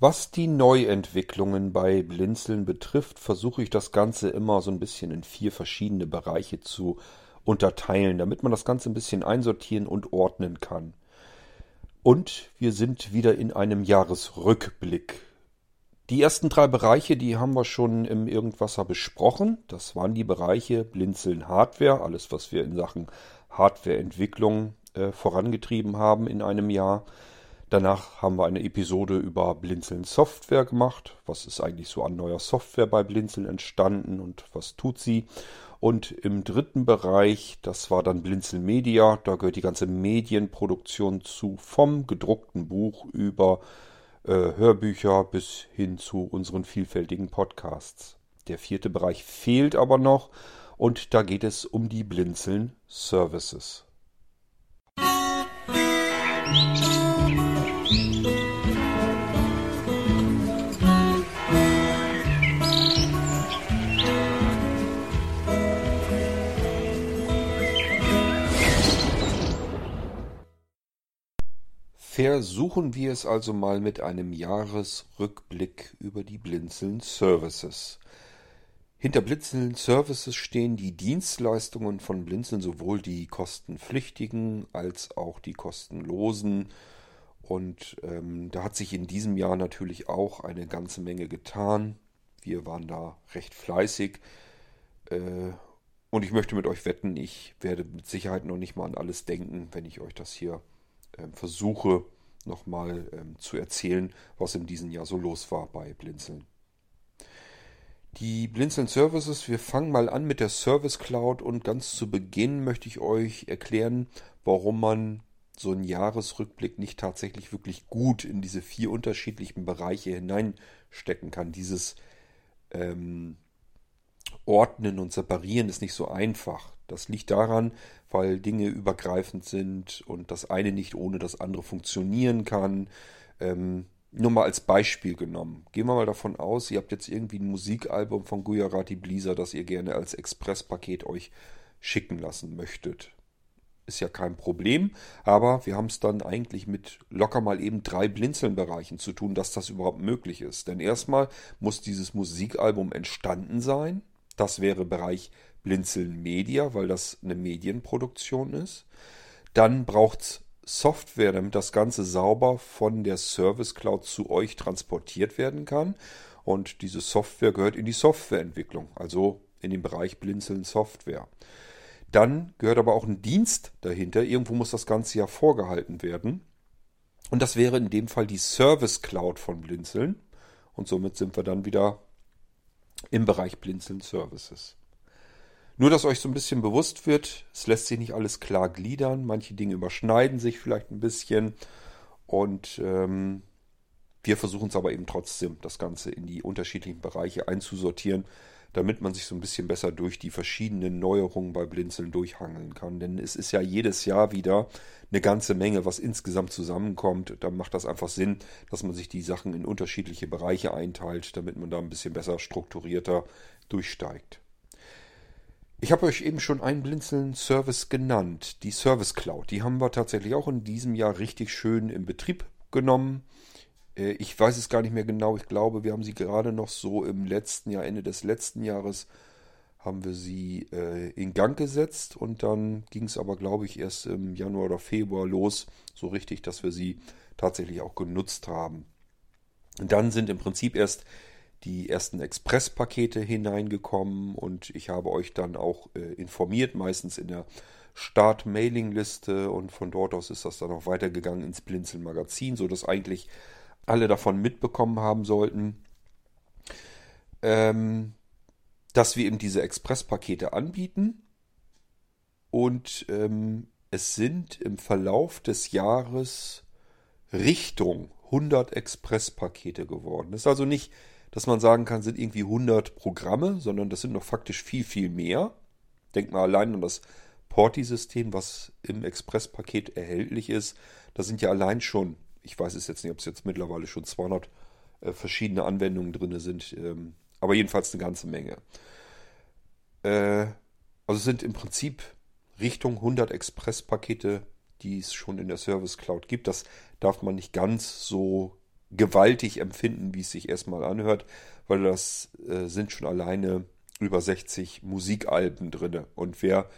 Was die Neuentwicklungen bei Blinzeln betrifft, versuche ich das Ganze immer so ein bisschen in vier verschiedene Bereiche zu unterteilen, damit man das Ganze ein bisschen einsortieren und ordnen kann. Und wir sind wieder in einem Jahresrückblick. Die ersten drei Bereiche, die haben wir schon im Irgendwasser besprochen. Das waren die Bereiche Blinzeln Hardware, alles was wir in Sachen Hardwareentwicklung äh, vorangetrieben haben in einem Jahr. Danach haben wir eine Episode über Blinzeln Software gemacht. Was ist eigentlich so an neuer Software bei Blinzeln entstanden und was tut sie? Und im dritten Bereich, das war dann Blinzeln Media, da gehört die ganze Medienproduktion zu, vom gedruckten Buch über äh, Hörbücher bis hin zu unseren vielfältigen Podcasts. Der vierte Bereich fehlt aber noch und da geht es um die Blinzeln Services. Musik Versuchen wir es also mal mit einem Jahresrückblick über die Blinzeln Services. Hinter Blinzeln Services stehen die Dienstleistungen von Blinzeln, sowohl die kostenpflichtigen als auch die kostenlosen. Und ähm, da hat sich in diesem Jahr natürlich auch eine ganze Menge getan. Wir waren da recht fleißig. Äh, und ich möchte mit euch wetten, ich werde mit Sicherheit noch nicht mal an alles denken, wenn ich euch das hier ähm, versuche nochmal ähm, zu erzählen, was in diesem Jahr so los war bei Blinzeln. Die Blinzeln Services, wir fangen mal an mit der Service Cloud und ganz zu Beginn möchte ich euch erklären, warum man so einen Jahresrückblick nicht tatsächlich wirklich gut in diese vier unterschiedlichen Bereiche hineinstecken kann. Dieses ähm, Ordnen und Separieren ist nicht so einfach. Das liegt daran, weil Dinge übergreifend sind und das eine nicht ohne das andere funktionieren kann. Ähm, nur mal als Beispiel genommen. Gehen wir mal davon aus, ihr habt jetzt irgendwie ein Musikalbum von Gujarati Blizzard, das ihr gerne als Expresspaket euch schicken lassen möchtet. Ist ja kein Problem, aber wir haben es dann eigentlich mit locker mal eben drei Blinzelnbereichen zu tun, dass das überhaupt möglich ist. Denn erstmal muss dieses Musikalbum entstanden sein. Das wäre Bereich Blinzeln Media, weil das eine Medienproduktion ist. Dann braucht es Software, damit das Ganze sauber von der Service Cloud zu euch transportiert werden kann. Und diese Software gehört in die Softwareentwicklung, also in den Bereich Blinzeln Software. Dann gehört aber auch ein Dienst dahinter. Irgendwo muss das Ganze ja vorgehalten werden. Und das wäre in dem Fall die Service Cloud von Blinzeln. Und somit sind wir dann wieder im Bereich Blinzeln Services. Nur, dass euch so ein bisschen bewusst wird, es lässt sich nicht alles klar gliedern. Manche Dinge überschneiden sich vielleicht ein bisschen. Und ähm, wir versuchen es aber eben trotzdem, das Ganze in die unterschiedlichen Bereiche einzusortieren, damit man sich so ein bisschen besser durch die verschiedenen Neuerungen bei Blinzeln durchhangeln kann. Denn es ist ja jedes Jahr wieder eine ganze Menge, was insgesamt zusammenkommt. Da macht das einfach Sinn, dass man sich die Sachen in unterschiedliche Bereiche einteilt, damit man da ein bisschen besser strukturierter durchsteigt. Ich habe euch eben schon einen Blinzeln-Service genannt, die Service Cloud. Die haben wir tatsächlich auch in diesem Jahr richtig schön in Betrieb genommen. Äh, ich weiß es gar nicht mehr genau. Ich glaube, wir haben sie gerade noch so im letzten Jahr, Ende des letzten Jahres, haben wir sie äh, in Gang gesetzt. Und dann ging es aber, glaube ich, erst im Januar oder Februar los, so richtig, dass wir sie tatsächlich auch genutzt haben. Und dann sind im Prinzip erst die ersten Expresspakete hineingekommen und ich habe euch dann auch äh, informiert, meistens in der Start-Mailing-Liste und von dort aus ist das dann auch weitergegangen ins Blinzeln-Magazin, sodass eigentlich alle davon mitbekommen haben sollten, ähm, dass wir eben diese Expresspakete anbieten und ähm, es sind im Verlauf des Jahres Richtung 100 Expresspakete geworden. Das ist also nicht dass man sagen kann, sind irgendwie 100 Programme, sondern das sind noch faktisch viel, viel mehr. Denkt mal allein an das Porti-System, was im Express-Paket erhältlich ist. Da sind ja allein schon, ich weiß es jetzt nicht, ob es jetzt mittlerweile schon 200 äh, verschiedene Anwendungen drin sind, ähm, aber jedenfalls eine ganze Menge. Äh, also sind im Prinzip Richtung 100 Express-Pakete, die es schon in der Service Cloud gibt. Das darf man nicht ganz so gewaltig empfinden, wie es sich erstmal anhört, weil das äh, sind schon alleine über 60 Musikalben drinne. Und wer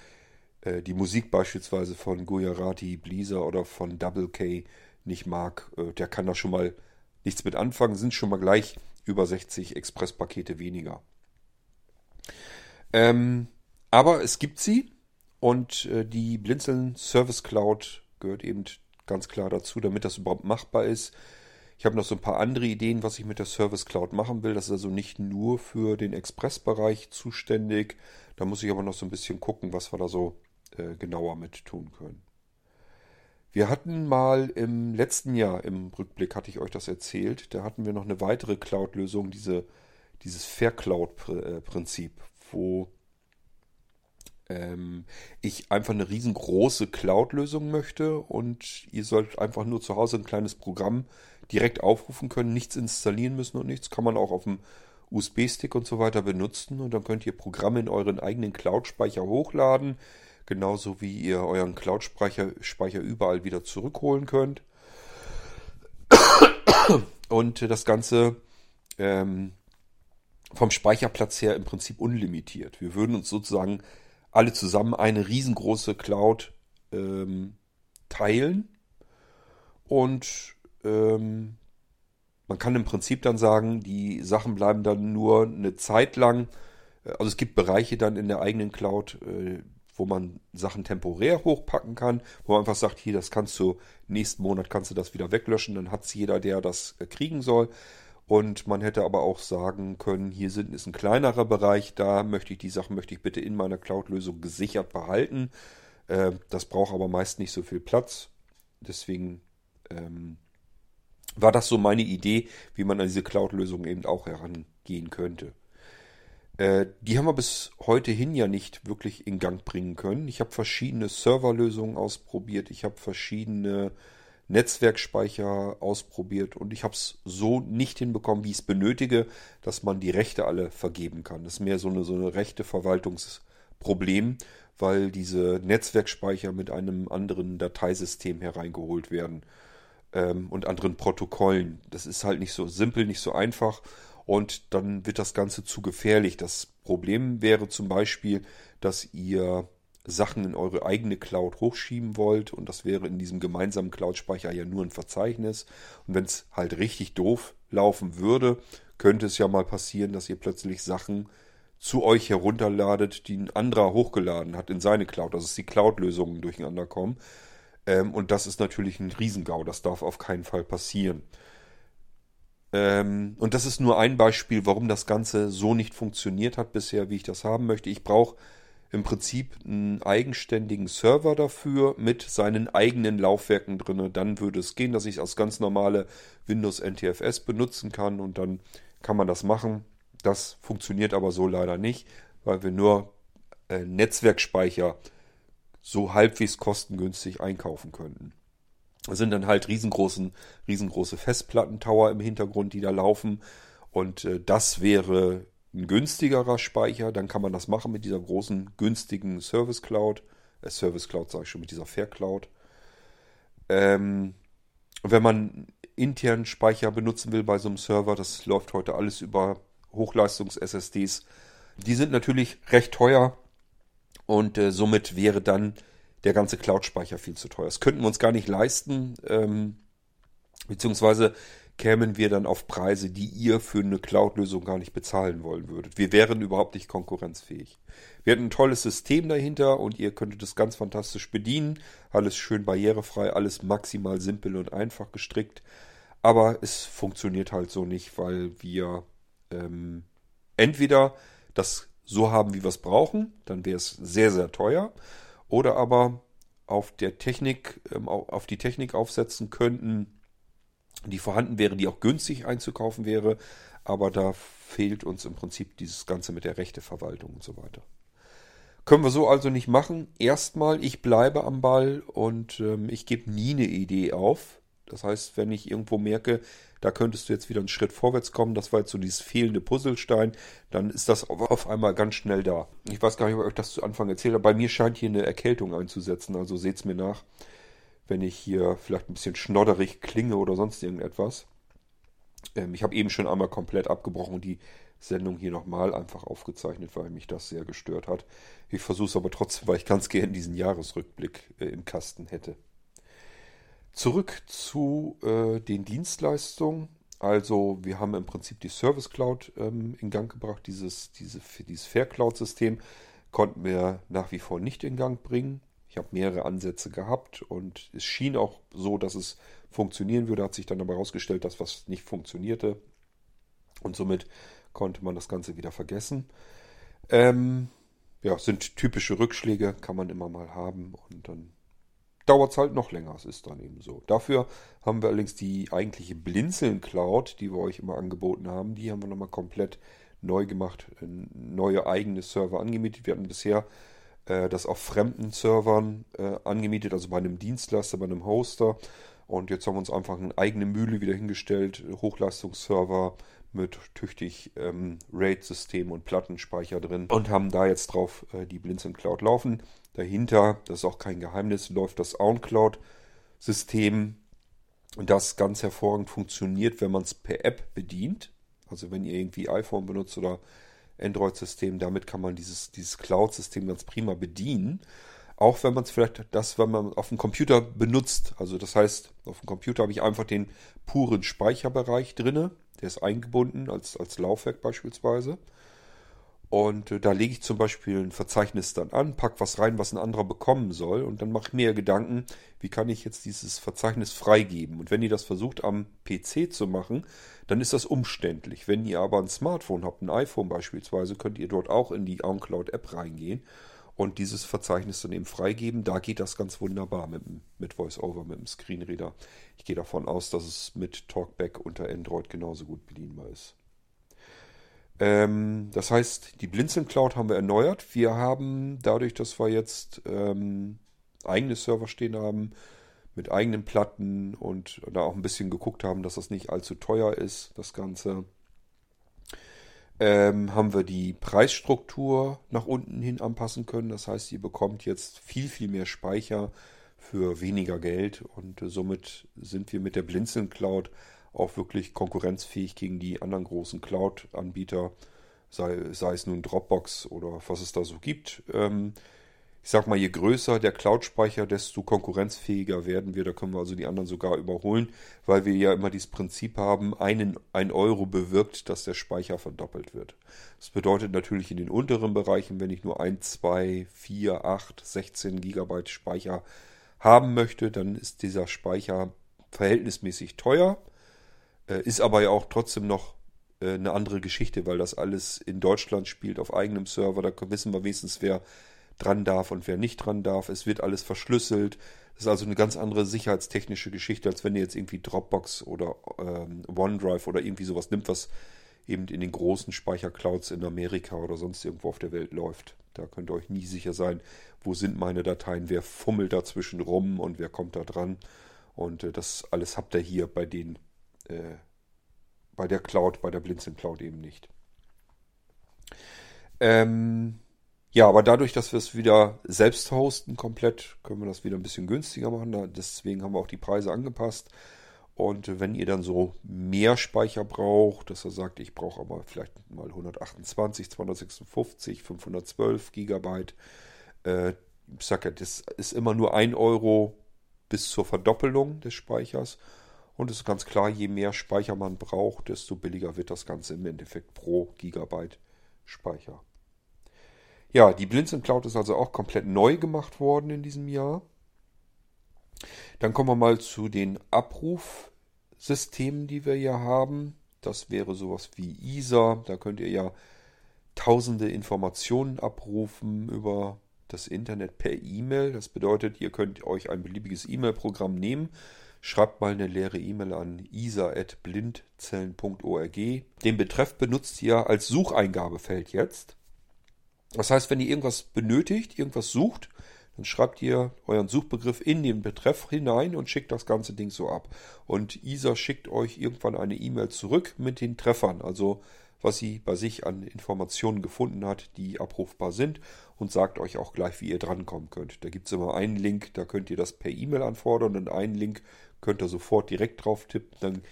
äh, die Musik beispielsweise von Gujarati, Bleaser oder von Double K nicht mag, äh, der kann da schon mal nichts mit anfangen, sind schon mal gleich über 60 Expresspakete weniger. Ähm, aber es gibt sie und äh, die Blinzeln Service Cloud gehört eben ganz klar dazu, damit das überhaupt machbar ist. Ich habe noch so ein paar andere Ideen, was ich mit der Service Cloud machen will. Das ist also nicht nur für den Express-Bereich zuständig. Da muss ich aber noch so ein bisschen gucken, was wir da so äh, genauer mit tun können. Wir hatten mal im letzten Jahr, im Rückblick hatte ich euch das erzählt, da hatten wir noch eine weitere Cloud-Lösung, diese, dieses Fair-Cloud-Prinzip, wo ähm, ich einfach eine riesengroße Cloud-Lösung möchte und ihr sollt einfach nur zu Hause ein kleines Programm direkt aufrufen können, nichts installieren müssen und nichts, kann man auch auf dem USB-Stick und so weiter benutzen und dann könnt ihr Programme in euren eigenen Cloud-Speicher hochladen, genauso wie ihr euren Cloud-Speicher Speicher überall wieder zurückholen könnt. Und das Ganze ähm, vom Speicherplatz her im Prinzip unlimitiert. Wir würden uns sozusagen alle zusammen eine riesengroße Cloud ähm, teilen und ähm, man kann im Prinzip dann sagen, die Sachen bleiben dann nur eine Zeit lang. Also es gibt Bereiche dann in der eigenen Cloud, äh, wo man Sachen temporär hochpacken kann, wo man einfach sagt, hier, das kannst du nächsten Monat kannst du das wieder weglöschen, dann hat es jeder, der das äh, kriegen soll. Und man hätte aber auch sagen können, hier sind, ist ein kleinerer Bereich, da möchte ich die Sachen möchte ich bitte in meiner Cloud-Lösung gesichert behalten. Äh, das braucht aber meist nicht so viel Platz. Deswegen ähm, war das so meine Idee, wie man an diese Cloud-Lösung eben auch herangehen könnte. Äh, die haben wir bis heute hin ja nicht wirklich in Gang bringen können. Ich habe verschiedene Serverlösungen ausprobiert, ich habe verschiedene Netzwerkspeicher ausprobiert und ich habe es so nicht hinbekommen, wie ich es benötige, dass man die Rechte alle vergeben kann. Das ist mehr so eine, so eine rechte Verwaltungsproblem, weil diese Netzwerkspeicher mit einem anderen Dateisystem hereingeholt werden ähm, und anderen Protokollen. Das ist halt nicht so simpel, nicht so einfach und dann wird das Ganze zu gefährlich. Das Problem wäre zum Beispiel, dass ihr Sachen in eure eigene Cloud hochschieben wollt und das wäre in diesem gemeinsamen Cloud-Speicher ja nur ein Verzeichnis. Und wenn es halt richtig doof laufen würde, könnte es ja mal passieren, dass ihr plötzlich Sachen zu euch herunterladet, die ein anderer hochgeladen hat in seine Cloud, also dass die Cloud-Lösungen durcheinander kommen. Ähm, und das ist natürlich ein Riesengau, das darf auf keinen Fall passieren. Ähm, und das ist nur ein Beispiel, warum das Ganze so nicht funktioniert hat bisher, wie ich das haben möchte. Ich brauche im Prinzip einen eigenständigen Server dafür mit seinen eigenen Laufwerken drin. Dann würde es gehen, dass ich es als ganz normale Windows NTFS benutzen kann und dann kann man das machen. Das funktioniert aber so leider nicht, weil wir nur äh, Netzwerkspeicher so halbwegs kostengünstig einkaufen könnten. Sind dann halt riesengroßen, riesengroße Festplattentower im Hintergrund, die da laufen. Und äh, das wäre ein günstigerer Speicher. Dann kann man das machen mit dieser großen, günstigen Service Cloud. Äh, Service Cloud sage ich schon, mit dieser Fair Cloud. Ähm, wenn man internen Speicher benutzen will bei so einem Server, das läuft heute alles über Hochleistungs-SSDs. Die sind natürlich recht teuer und äh, somit wäre dann der ganze Cloud-Speicher viel zu teuer. Das könnten wir uns gar nicht leisten, ähm, beziehungsweise kämen wir dann auf Preise, die ihr für eine Cloud-Lösung gar nicht bezahlen wollen würdet. Wir wären überhaupt nicht konkurrenzfähig. Wir hätten ein tolles System dahinter und ihr könntet es ganz fantastisch bedienen. Alles schön barrierefrei, alles maximal simpel und einfach gestrickt. Aber es funktioniert halt so nicht, weil wir ähm, entweder das so haben, wie wir es brauchen, dann wäre es sehr, sehr teuer oder aber auf der Technik, ähm, auf die Technik aufsetzen könnten, die vorhanden wäre, die auch günstig einzukaufen wäre, aber da fehlt uns im Prinzip dieses Ganze mit der Rechteverwaltung und so weiter. Können wir so also nicht machen. Erstmal, ich bleibe am Ball und ähm, ich gebe nie eine Idee auf. Das heißt, wenn ich irgendwo merke, da könntest du jetzt wieder einen Schritt vorwärts kommen, das war jetzt so dieses fehlende Puzzlestein, dann ist das auf einmal ganz schnell da. Ich weiß gar nicht, ob ich euch das zu Anfang erzählt habe. Bei mir scheint hier eine Erkältung einzusetzen, also seht's mir nach, wenn ich hier vielleicht ein bisschen schnodderig klinge oder sonst irgendetwas. Ähm, ich habe eben schon einmal komplett abgebrochen und die Sendung hier nochmal einfach aufgezeichnet, weil mich das sehr gestört hat. Ich versuche es aber trotzdem, weil ich ganz gerne diesen Jahresrückblick äh, im Kasten hätte. Zurück zu äh, den Dienstleistungen. Also wir haben im Prinzip die Service Cloud ähm, in Gang gebracht. Dieses, diese, dieses Fair Cloud-System konnten wir nach wie vor nicht in Gang bringen. Ich habe mehrere Ansätze gehabt und es schien auch so, dass es funktionieren würde. Hat sich dann aber herausgestellt, dass was nicht funktionierte. Und somit konnte man das Ganze wieder vergessen. Ähm, ja, sind typische Rückschläge, kann man immer mal haben und dann dauert es halt noch länger. Es ist dann eben so. Dafür haben wir allerdings die eigentliche Blinzeln-Cloud, die wir euch immer angeboten haben. Die haben wir nochmal komplett neu gemacht, neue eigene Server angemietet. Wir hatten bisher äh, das auf fremden Servern äh, angemietet, also bei einem Dienstleister, bei einem Hoster. Und jetzt haben wir uns einfach eine eigene Mühle wieder hingestellt, Hochleistungsserver mit tüchtig ähm, RAID-System und Plattenspeicher drin und haben da jetzt drauf äh, die Blinzeln Cloud laufen. Dahinter, das ist auch kein Geheimnis, läuft das OwnCloud-System, das ganz hervorragend funktioniert, wenn man es per App bedient. Also wenn ihr irgendwie iPhone benutzt oder Android-System, damit kann man dieses, dieses Cloud-System ganz prima bedienen. Auch wenn man es vielleicht das, wenn man auf dem Computer benutzt. Also das heißt, auf dem Computer habe ich einfach den puren Speicherbereich drinne. Der ist eingebunden als, als Laufwerk beispielsweise. Und äh, da lege ich zum Beispiel ein Verzeichnis dann an, packe was rein, was ein anderer bekommen soll. Und dann mache ich mir Gedanken, wie kann ich jetzt dieses Verzeichnis freigeben. Und wenn ihr das versucht am PC zu machen, dann ist das umständlich. Wenn ihr aber ein Smartphone habt, ein iPhone beispielsweise, könnt ihr dort auch in die OnCloud-App reingehen und dieses Verzeichnis dann eben freigeben. Da geht das ganz wunderbar mit, mit VoiceOver, mit dem Screenreader. Ich gehe davon aus, dass es mit Talkback unter Android genauso gut bedienbar ist. Ähm, das heißt, die Blinzeln Cloud haben wir erneuert. Wir haben dadurch, dass wir jetzt ähm, eigene Server stehen haben, mit eigenen Platten und da auch ein bisschen geguckt haben, dass das nicht allzu teuer ist, das Ganze, ähm, haben wir die Preisstruktur nach unten hin anpassen können. Das heißt, ihr bekommt jetzt viel, viel mehr Speicher für weniger Geld und äh, somit sind wir mit der Blinzeln Cloud auch wirklich konkurrenzfähig gegen die anderen großen Cloud-Anbieter, sei, sei, es nun Dropbox oder was es da so gibt. Ähm, ich sag mal, je größer der Cloud-Speicher, desto konkurrenzfähiger werden wir. Da können wir also die anderen sogar überholen, weil wir ja immer dieses Prinzip haben, einen, ein Euro bewirkt, dass der Speicher verdoppelt wird. Das bedeutet natürlich in den unteren Bereichen, wenn ich nur 1, 2, 4, 8, 16 Gigabyte Speicher haben möchte, dann ist dieser Speicher verhältnismäßig teuer. Äh, ist aber ja auch trotzdem noch äh, eine andere Geschichte, weil das alles in Deutschland spielt auf eigenem Server. Da wissen wir wenigstens, wer dran darf und wer nicht dran darf. Es wird alles verschlüsselt. Das ist also eine ganz andere sicherheitstechnische Geschichte, als wenn ihr jetzt irgendwie Dropbox oder ähm, OneDrive oder irgendwie sowas nimmt, was eben in den großen Speicherclouds in Amerika oder sonst irgendwo auf der Welt läuft. Da könnt ihr euch nie sicher sein, wo sind meine Dateien, wer fummelt dazwischen rum und wer kommt da dran. Und äh, das alles habt ihr hier bei den äh, bei der Cloud, bei der Blinzeln Cloud eben nicht. Ähm, ja, aber dadurch, dass wir es wieder selbst hosten komplett, können wir das wieder ein bisschen günstiger machen. Deswegen haben wir auch die Preise angepasst. Und wenn ihr dann so mehr Speicher braucht, dass er sagt, ich brauche aber vielleicht mal 128, 256, 512 Gigabyte, äh, ich sag ja, das ist immer nur 1 Euro bis zur Verdoppelung des Speichers. Und es ist ganz klar, je mehr Speicher man braucht, desto billiger wird das Ganze im Endeffekt pro Gigabyte Speicher. Ja, die Blinzeln Cloud ist also auch komplett neu gemacht worden in diesem Jahr. Dann kommen wir mal zu den Abrufsystemen, die wir hier haben. Das wäre sowas wie ISA. Da könnt ihr ja tausende Informationen abrufen über das Internet per E-Mail. Das bedeutet, ihr könnt euch ein beliebiges E-Mail-Programm nehmen Schreibt mal eine leere E-Mail an isa.blindzellen.org. Den Betreff benutzt ihr als Sucheingabefeld jetzt. Das heißt, wenn ihr irgendwas benötigt, irgendwas sucht, dann schreibt ihr euren Suchbegriff in den Betreff hinein und schickt das ganze Ding so ab. Und ISA schickt euch irgendwann eine E-Mail zurück mit den Treffern, also was sie bei sich an Informationen gefunden hat, die abrufbar sind und sagt euch auch gleich, wie ihr drankommen könnt. Da gibt es immer einen Link, da könnt ihr das per E-Mail anfordern und einen Link könnt ihr sofort direkt drauf tippen. Dann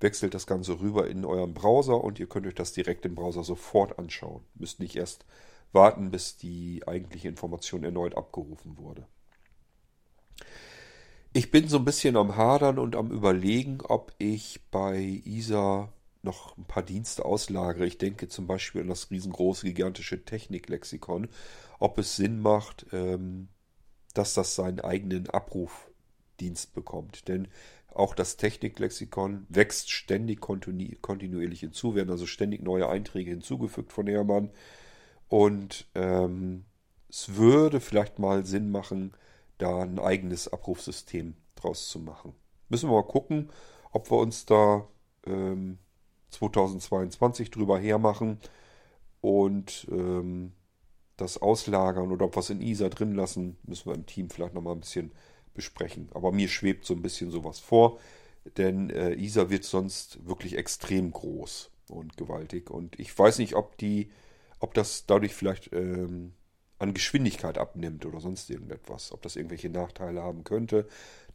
wechselt das Ganze rüber in euren Browser und ihr könnt euch das direkt im Browser sofort anschauen. Müsst nicht erst warten, bis die eigentliche Information erneut abgerufen wurde. Ich bin so ein bisschen am Hadern und am Überlegen, ob ich bei ISA noch ein paar Dienste auslagere. Ich denke zum Beispiel an das riesengroße, gigantische Techniklexikon, ob es Sinn macht, ähm, dass das seinen eigenen Abrufdienst bekommt. Denn auch das Techniklexikon wächst ständig kontinu kontinuierlich hinzu, werden also ständig neue Einträge hinzugefügt von Hermann. Und ähm, es würde vielleicht mal Sinn machen, da ein eigenes Abrufsystem draus zu machen. Müssen wir mal gucken, ob wir uns da ähm, 2022 drüber hermachen und ähm, das auslagern oder ob wir es in ISA drin lassen, müssen wir im Team vielleicht nochmal ein bisschen besprechen. Aber mir schwebt so ein bisschen sowas vor, denn äh, ISA wird sonst wirklich extrem groß und gewaltig. Und ich weiß nicht, ob die, ob das dadurch vielleicht ähm, an Geschwindigkeit abnimmt oder sonst irgendetwas, ob das irgendwelche Nachteile haben könnte.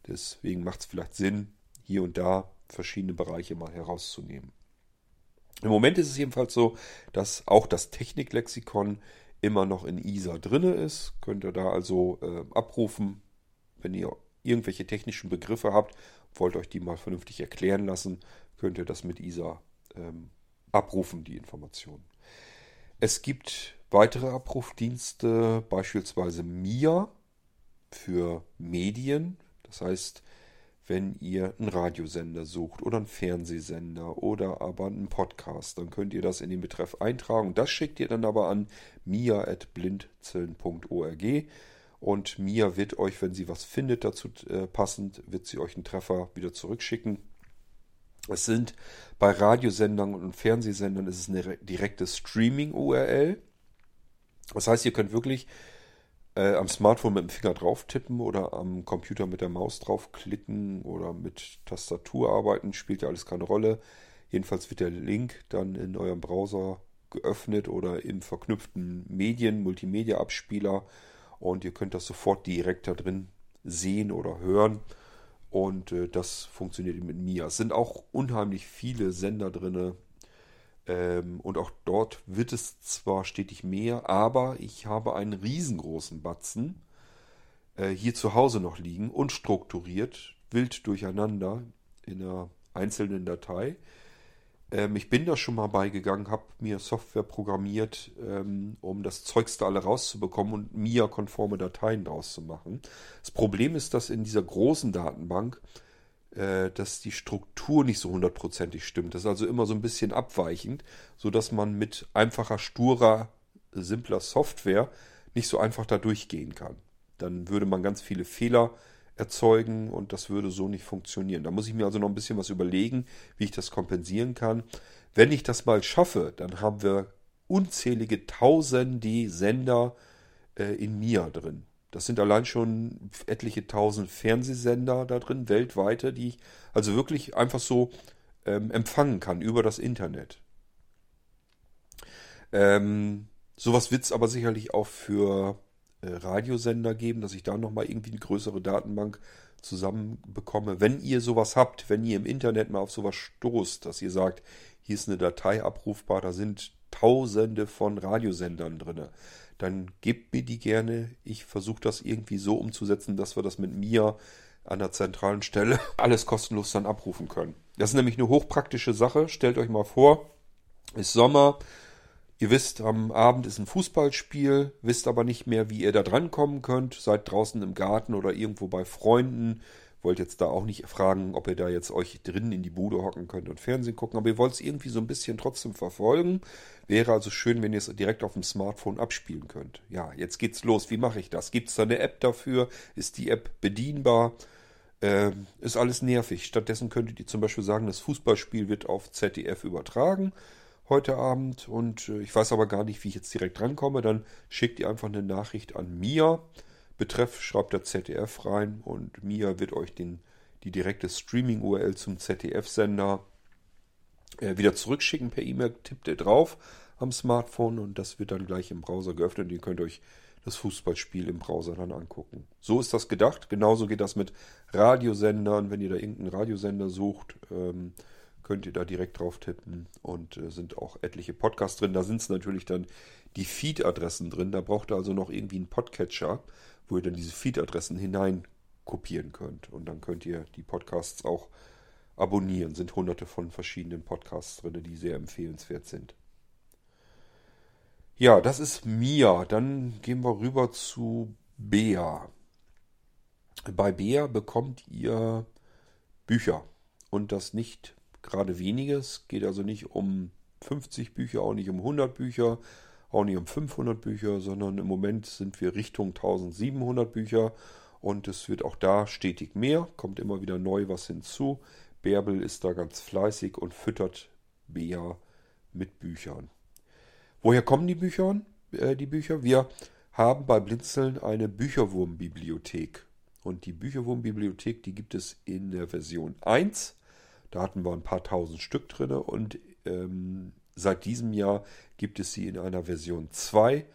Deswegen macht es vielleicht Sinn, hier und da verschiedene Bereiche mal herauszunehmen. Im Moment ist es jedenfalls so, dass auch das Techniklexikon immer noch in ISA drinne ist. Könnt ihr da also äh, abrufen, wenn ihr irgendwelche technischen Begriffe habt, wollt euch die mal vernünftig erklären lassen, könnt ihr das mit ISA ähm, abrufen, die Informationen. Es gibt weitere Abrufdienste, beispielsweise MIA für Medien. Das heißt, wenn ihr einen Radiosender sucht oder einen Fernsehsender oder aber einen Podcast, dann könnt ihr das in den Betreff eintragen. Das schickt ihr dann aber an mia.blindzellen.org und Mia wird euch, wenn sie was findet dazu äh, passend, wird sie euch einen Treffer wieder zurückschicken. Es sind bei Radiosendern und Fernsehsendern ist es eine direkte Streaming-URL. Das heißt, ihr könnt wirklich äh, am Smartphone mit dem Finger drauf tippen oder am Computer mit der Maus draufklicken oder mit Tastatur arbeiten, spielt ja alles keine Rolle. Jedenfalls wird der Link dann in eurem Browser geöffnet oder im verknüpften Medien, Multimedia-Abspieler und ihr könnt das sofort direkt da drin sehen oder hören. Und äh, das funktioniert mit Mia. Es sind auch unheimlich viele Sender drin. Ähm, und auch dort wird es zwar stetig mehr, aber ich habe einen riesengroßen Batzen äh, hier zu Hause noch liegen, unstrukturiert, wild durcheinander in einer einzelnen Datei. Ähm, ich bin da schon mal beigegangen, habe mir Software programmiert, ähm, um das Zeugste alle rauszubekommen und MIA-konforme Dateien draus zu machen. Das Problem ist, dass in dieser großen Datenbank, äh, dass die Struktur nicht so hundertprozentig stimmt. Das ist also immer so ein bisschen abweichend, sodass man mit einfacher, sturer, simpler Software nicht so einfach da durchgehen kann. Dann würde man ganz viele Fehler erzeugen und das würde so nicht funktionieren. Da muss ich mir also noch ein bisschen was überlegen, wie ich das kompensieren kann. Wenn ich das mal schaffe, dann haben wir unzählige tausende Sender äh, in MIA drin. Das sind allein schon etliche tausend Fernsehsender da drin, weltweite, die ich also wirklich einfach so ähm, empfangen kann über das Internet. Ähm, sowas wird es aber sicherlich auch für Radiosender geben, dass ich da nochmal irgendwie eine größere Datenbank zusammenbekomme. Wenn ihr sowas habt, wenn ihr im Internet mal auf sowas stoßt, dass ihr sagt, hier ist eine Datei abrufbar, da sind tausende von Radiosendern drin, dann gebt mir die gerne. Ich versuche das irgendwie so umzusetzen, dass wir das mit mir an der zentralen Stelle alles kostenlos dann abrufen können. Das ist nämlich eine hochpraktische Sache. Stellt euch mal vor, ist Sommer, Ihr wisst, am Abend ist ein Fußballspiel, wisst aber nicht mehr, wie ihr da drankommen könnt, seid draußen im Garten oder irgendwo bei Freunden, wollt jetzt da auch nicht fragen, ob ihr da jetzt euch drinnen in die Bude hocken könnt und Fernsehen gucken, aber ihr wollt es irgendwie so ein bisschen trotzdem verfolgen. Wäre also schön, wenn ihr es direkt auf dem Smartphone abspielen könnt. Ja, jetzt geht's los. Wie mache ich das? Gibt es da eine App dafür? Ist die App bedienbar? Ähm, ist alles nervig. Stattdessen könntet ihr zum Beispiel sagen, das Fußballspiel wird auf ZDF übertragen heute Abend und äh, ich weiß aber gar nicht, wie ich jetzt direkt rankomme, dann schickt ihr einfach eine Nachricht an Mia. Betreff schreibt der ZDF rein und Mia wird euch den, die direkte Streaming-URL zum ZDF-Sender äh, wieder zurückschicken per E-Mail. Tippt ihr drauf am Smartphone und das wird dann gleich im Browser geöffnet und ihr könnt euch das Fußballspiel im Browser dann angucken. So ist das gedacht. Genauso geht das mit Radiosendern. Wenn ihr da irgendeinen Radiosender sucht, ähm, könnt ihr da direkt drauf tippen und äh, sind auch etliche Podcasts drin. Da sind es natürlich dann die Feed-Adressen drin. Da braucht ihr also noch irgendwie einen Podcatcher, wo ihr dann diese Feed-Adressen hinein kopieren könnt. Und dann könnt ihr die Podcasts auch abonnieren. Sind hunderte von verschiedenen Podcasts drin, die sehr empfehlenswert sind. Ja, das ist Mia. Dann gehen wir rüber zu Bea. Bei Bea bekommt ihr Bücher. Und das nicht gerade weniges. Geht also nicht um 50 Bücher, auch nicht um 100 Bücher, auch nicht um 500 Bücher, sondern im Moment sind wir Richtung 1700 Bücher und es wird auch da stetig mehr, kommt immer wieder neu was hinzu. Bärbel ist da ganz fleißig und füttert Bea mit Büchern. Woher kommen die Bücher? Äh, die Bücher? Wir haben bei Blinzeln eine Bücherwurmbibliothek. Und die Bücherwurmbibliothek, die gibt es in der Version 1. Da hatten wir ein paar tausend Stück drin und ähm, seit diesem Jahr gibt es sie in einer Version 2.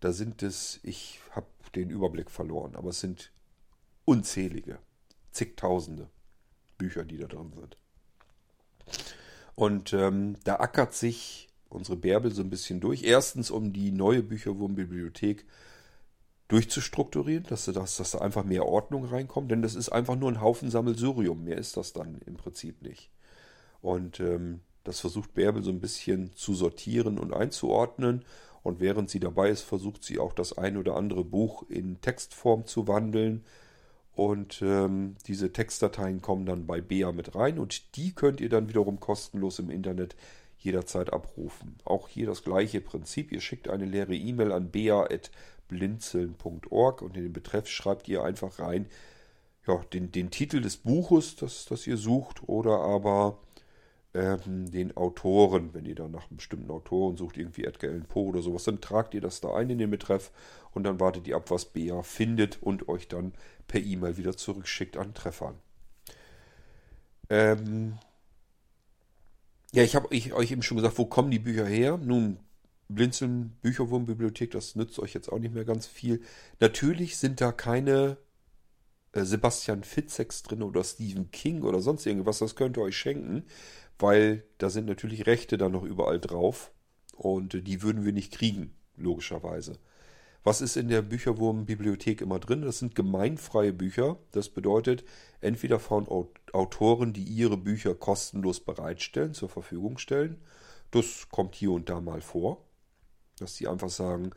Da sind es, ich habe den Überblick verloren, aber es sind unzählige, zigtausende Bücher, die da drin sind. Und ähm, da ackert sich unsere Bärbel so ein bisschen durch. Erstens, um die neue Bücherwurmbibliothek durchzustrukturieren, dass, dass, dass da einfach mehr Ordnung reinkommt. Denn das ist einfach nur ein Haufen Sammelsurium. Mehr ist das dann im Prinzip nicht. Und ähm, das versucht Bärbel so ein bisschen zu sortieren und einzuordnen. Und während sie dabei ist, versucht sie auch das ein oder andere Buch in Textform zu wandeln. Und ähm, diese Textdateien kommen dann bei Bea mit rein und die könnt ihr dann wiederum kostenlos im Internet jederzeit abrufen. Auch hier das gleiche Prinzip. Ihr schickt eine leere E-Mail an bea.blinzeln.org und in den Betreff schreibt ihr einfach rein ja, den, den Titel des Buches, das, das ihr sucht, oder aber ähm, den Autoren, wenn ihr da nach einem bestimmten Autoren sucht, irgendwie Edgar Allan Poe oder sowas, dann tragt ihr das da ein in den Betreff und dann wartet ihr ab, was Bea findet und euch dann per E-Mail wieder zurückschickt an Treffern. Ähm ja, ich habe euch eben schon gesagt, wo kommen die Bücher her? Nun, Blinzeln Bücherwurmbibliothek, das nützt euch jetzt auch nicht mehr ganz viel. Natürlich sind da keine äh, Sebastian Fitzeks drin oder Stephen King oder sonst irgendwas, das könnt ihr euch schenken weil da sind natürlich Rechte dann noch überall drauf und die würden wir nicht kriegen, logischerweise. Was ist in der Bücherwurm-Bibliothek immer drin? Das sind gemeinfreie Bücher. Das bedeutet, entweder von Autoren, die ihre Bücher kostenlos bereitstellen, zur Verfügung stellen. Das kommt hier und da mal vor, dass sie einfach sagen,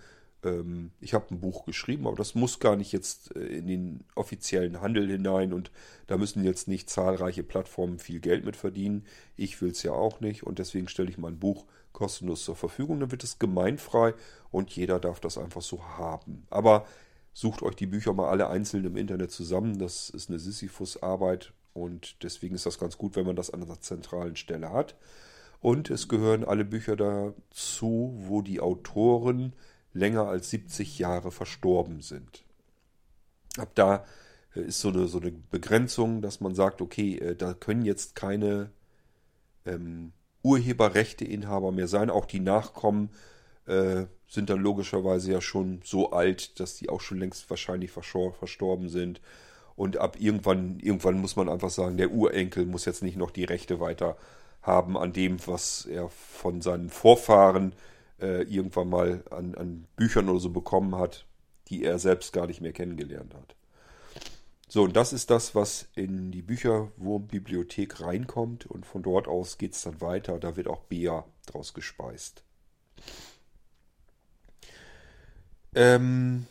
ähm, ich habe ein Buch geschrieben, aber das muss gar nicht jetzt äh, in den offiziellen Handel hinein und da müssen jetzt nicht zahlreiche Plattformen viel Geld mit verdienen. Ich will es ja auch nicht und deswegen stelle ich mein Buch kostenlos zur Verfügung. Dann wird es gemeinfrei und jeder darf das einfach so haben. Aber sucht euch die Bücher mal alle einzeln im Internet zusammen. Das ist eine Sisyphus-Arbeit und deswegen ist das ganz gut, wenn man das an einer zentralen Stelle hat. Und es gehören alle Bücher dazu, wo die Autoren länger als 70 Jahre verstorben sind. Ab da äh, ist so eine, so eine Begrenzung, dass man sagt, okay, äh, da können jetzt keine ähm, Urheberrechteinhaber mehr sein. Auch die Nachkommen äh, sind dann logischerweise ja schon so alt, dass die auch schon längst wahrscheinlich verstorben sind. Und ab irgendwann, irgendwann muss man einfach sagen, der Urenkel muss jetzt nicht noch die Rechte weiter haben an dem, was er von seinen Vorfahren äh, irgendwann mal an, an Büchern oder so bekommen hat, die er selbst gar nicht mehr kennengelernt hat. So, und das ist das, was in die Bücherwurmbibliothek reinkommt und von dort aus geht es dann weiter. Da wird auch Bea draus gespeist. Ähm,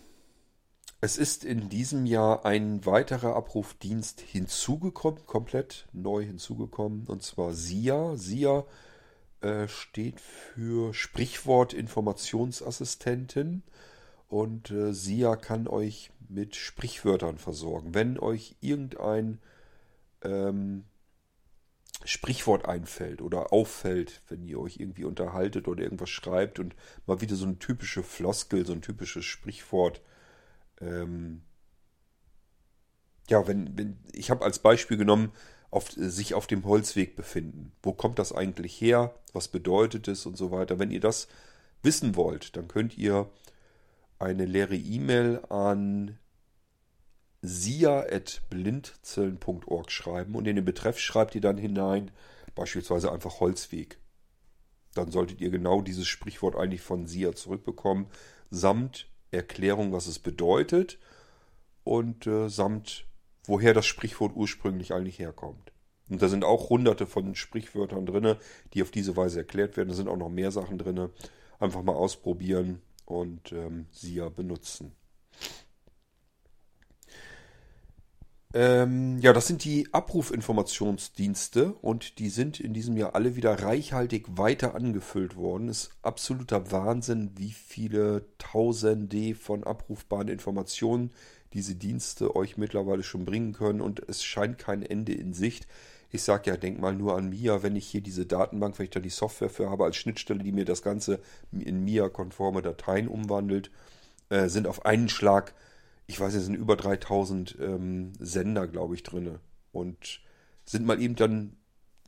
es ist in diesem Jahr ein weiterer Abrufdienst hinzugekommen, komplett neu hinzugekommen, und zwar SIA. SIA äh, steht für Sprichwort Informationsassistentin und äh, SIA kann euch mit Sprichwörtern versorgen. Wenn euch irgendein ähm, Sprichwort einfällt oder auffällt, wenn ihr euch irgendwie unterhaltet oder irgendwas schreibt und mal wieder so eine typische Floskel, so ein typisches Sprichwort. Ähm, ja, wenn, wenn ich habe als Beispiel genommen, auf, sich auf dem Holzweg befinden. Wo kommt das eigentlich her? Was bedeutet es und so weiter? Wenn ihr das wissen wollt, dann könnt ihr eine leere E-Mail an sia.blindzellen.org schreiben und in den Betreff schreibt ihr dann hinein beispielsweise einfach Holzweg. Dann solltet ihr genau dieses Sprichwort eigentlich von SIA zurückbekommen, samt Erklärung, was es bedeutet und äh, samt woher das Sprichwort ursprünglich eigentlich herkommt. Und da sind auch hunderte von Sprichwörtern drin, die auf diese Weise erklärt werden. Da sind auch noch mehr Sachen drin. Einfach mal ausprobieren und ähm, SIA benutzen. Ähm, ja, das sind die Abrufinformationsdienste und die sind in diesem Jahr alle wieder reichhaltig weiter angefüllt worden. Ist absoluter Wahnsinn, wie viele Tausende von abrufbaren Informationen diese Dienste euch mittlerweile schon bringen können und es scheint kein Ende in Sicht. Ich sage ja, denk mal nur an MIA, wenn ich hier diese Datenbank, wenn ich da die Software für habe als Schnittstelle, die mir das Ganze in MIA-konforme Dateien umwandelt, äh, sind auf einen Schlag ich weiß es sind über 3000 ähm, Sender, glaube ich, drin. Und sind mal eben dann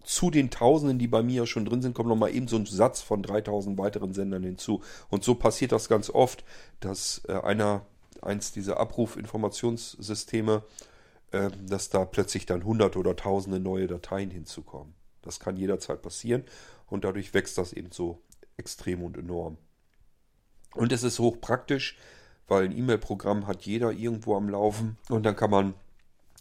zu den Tausenden, die bei mir schon drin sind, kommt noch mal eben so ein Satz von 3000 weiteren Sendern hinzu. Und so passiert das ganz oft, dass äh, einer, eins dieser Abrufinformationssysteme, äh, dass da plötzlich dann hunderte oder tausende neue Dateien hinzukommen. Das kann jederzeit passieren und dadurch wächst das eben so extrem und enorm. Und es ist hochpraktisch, weil ein E-Mail-Programm hat jeder irgendwo am Laufen und dann kann man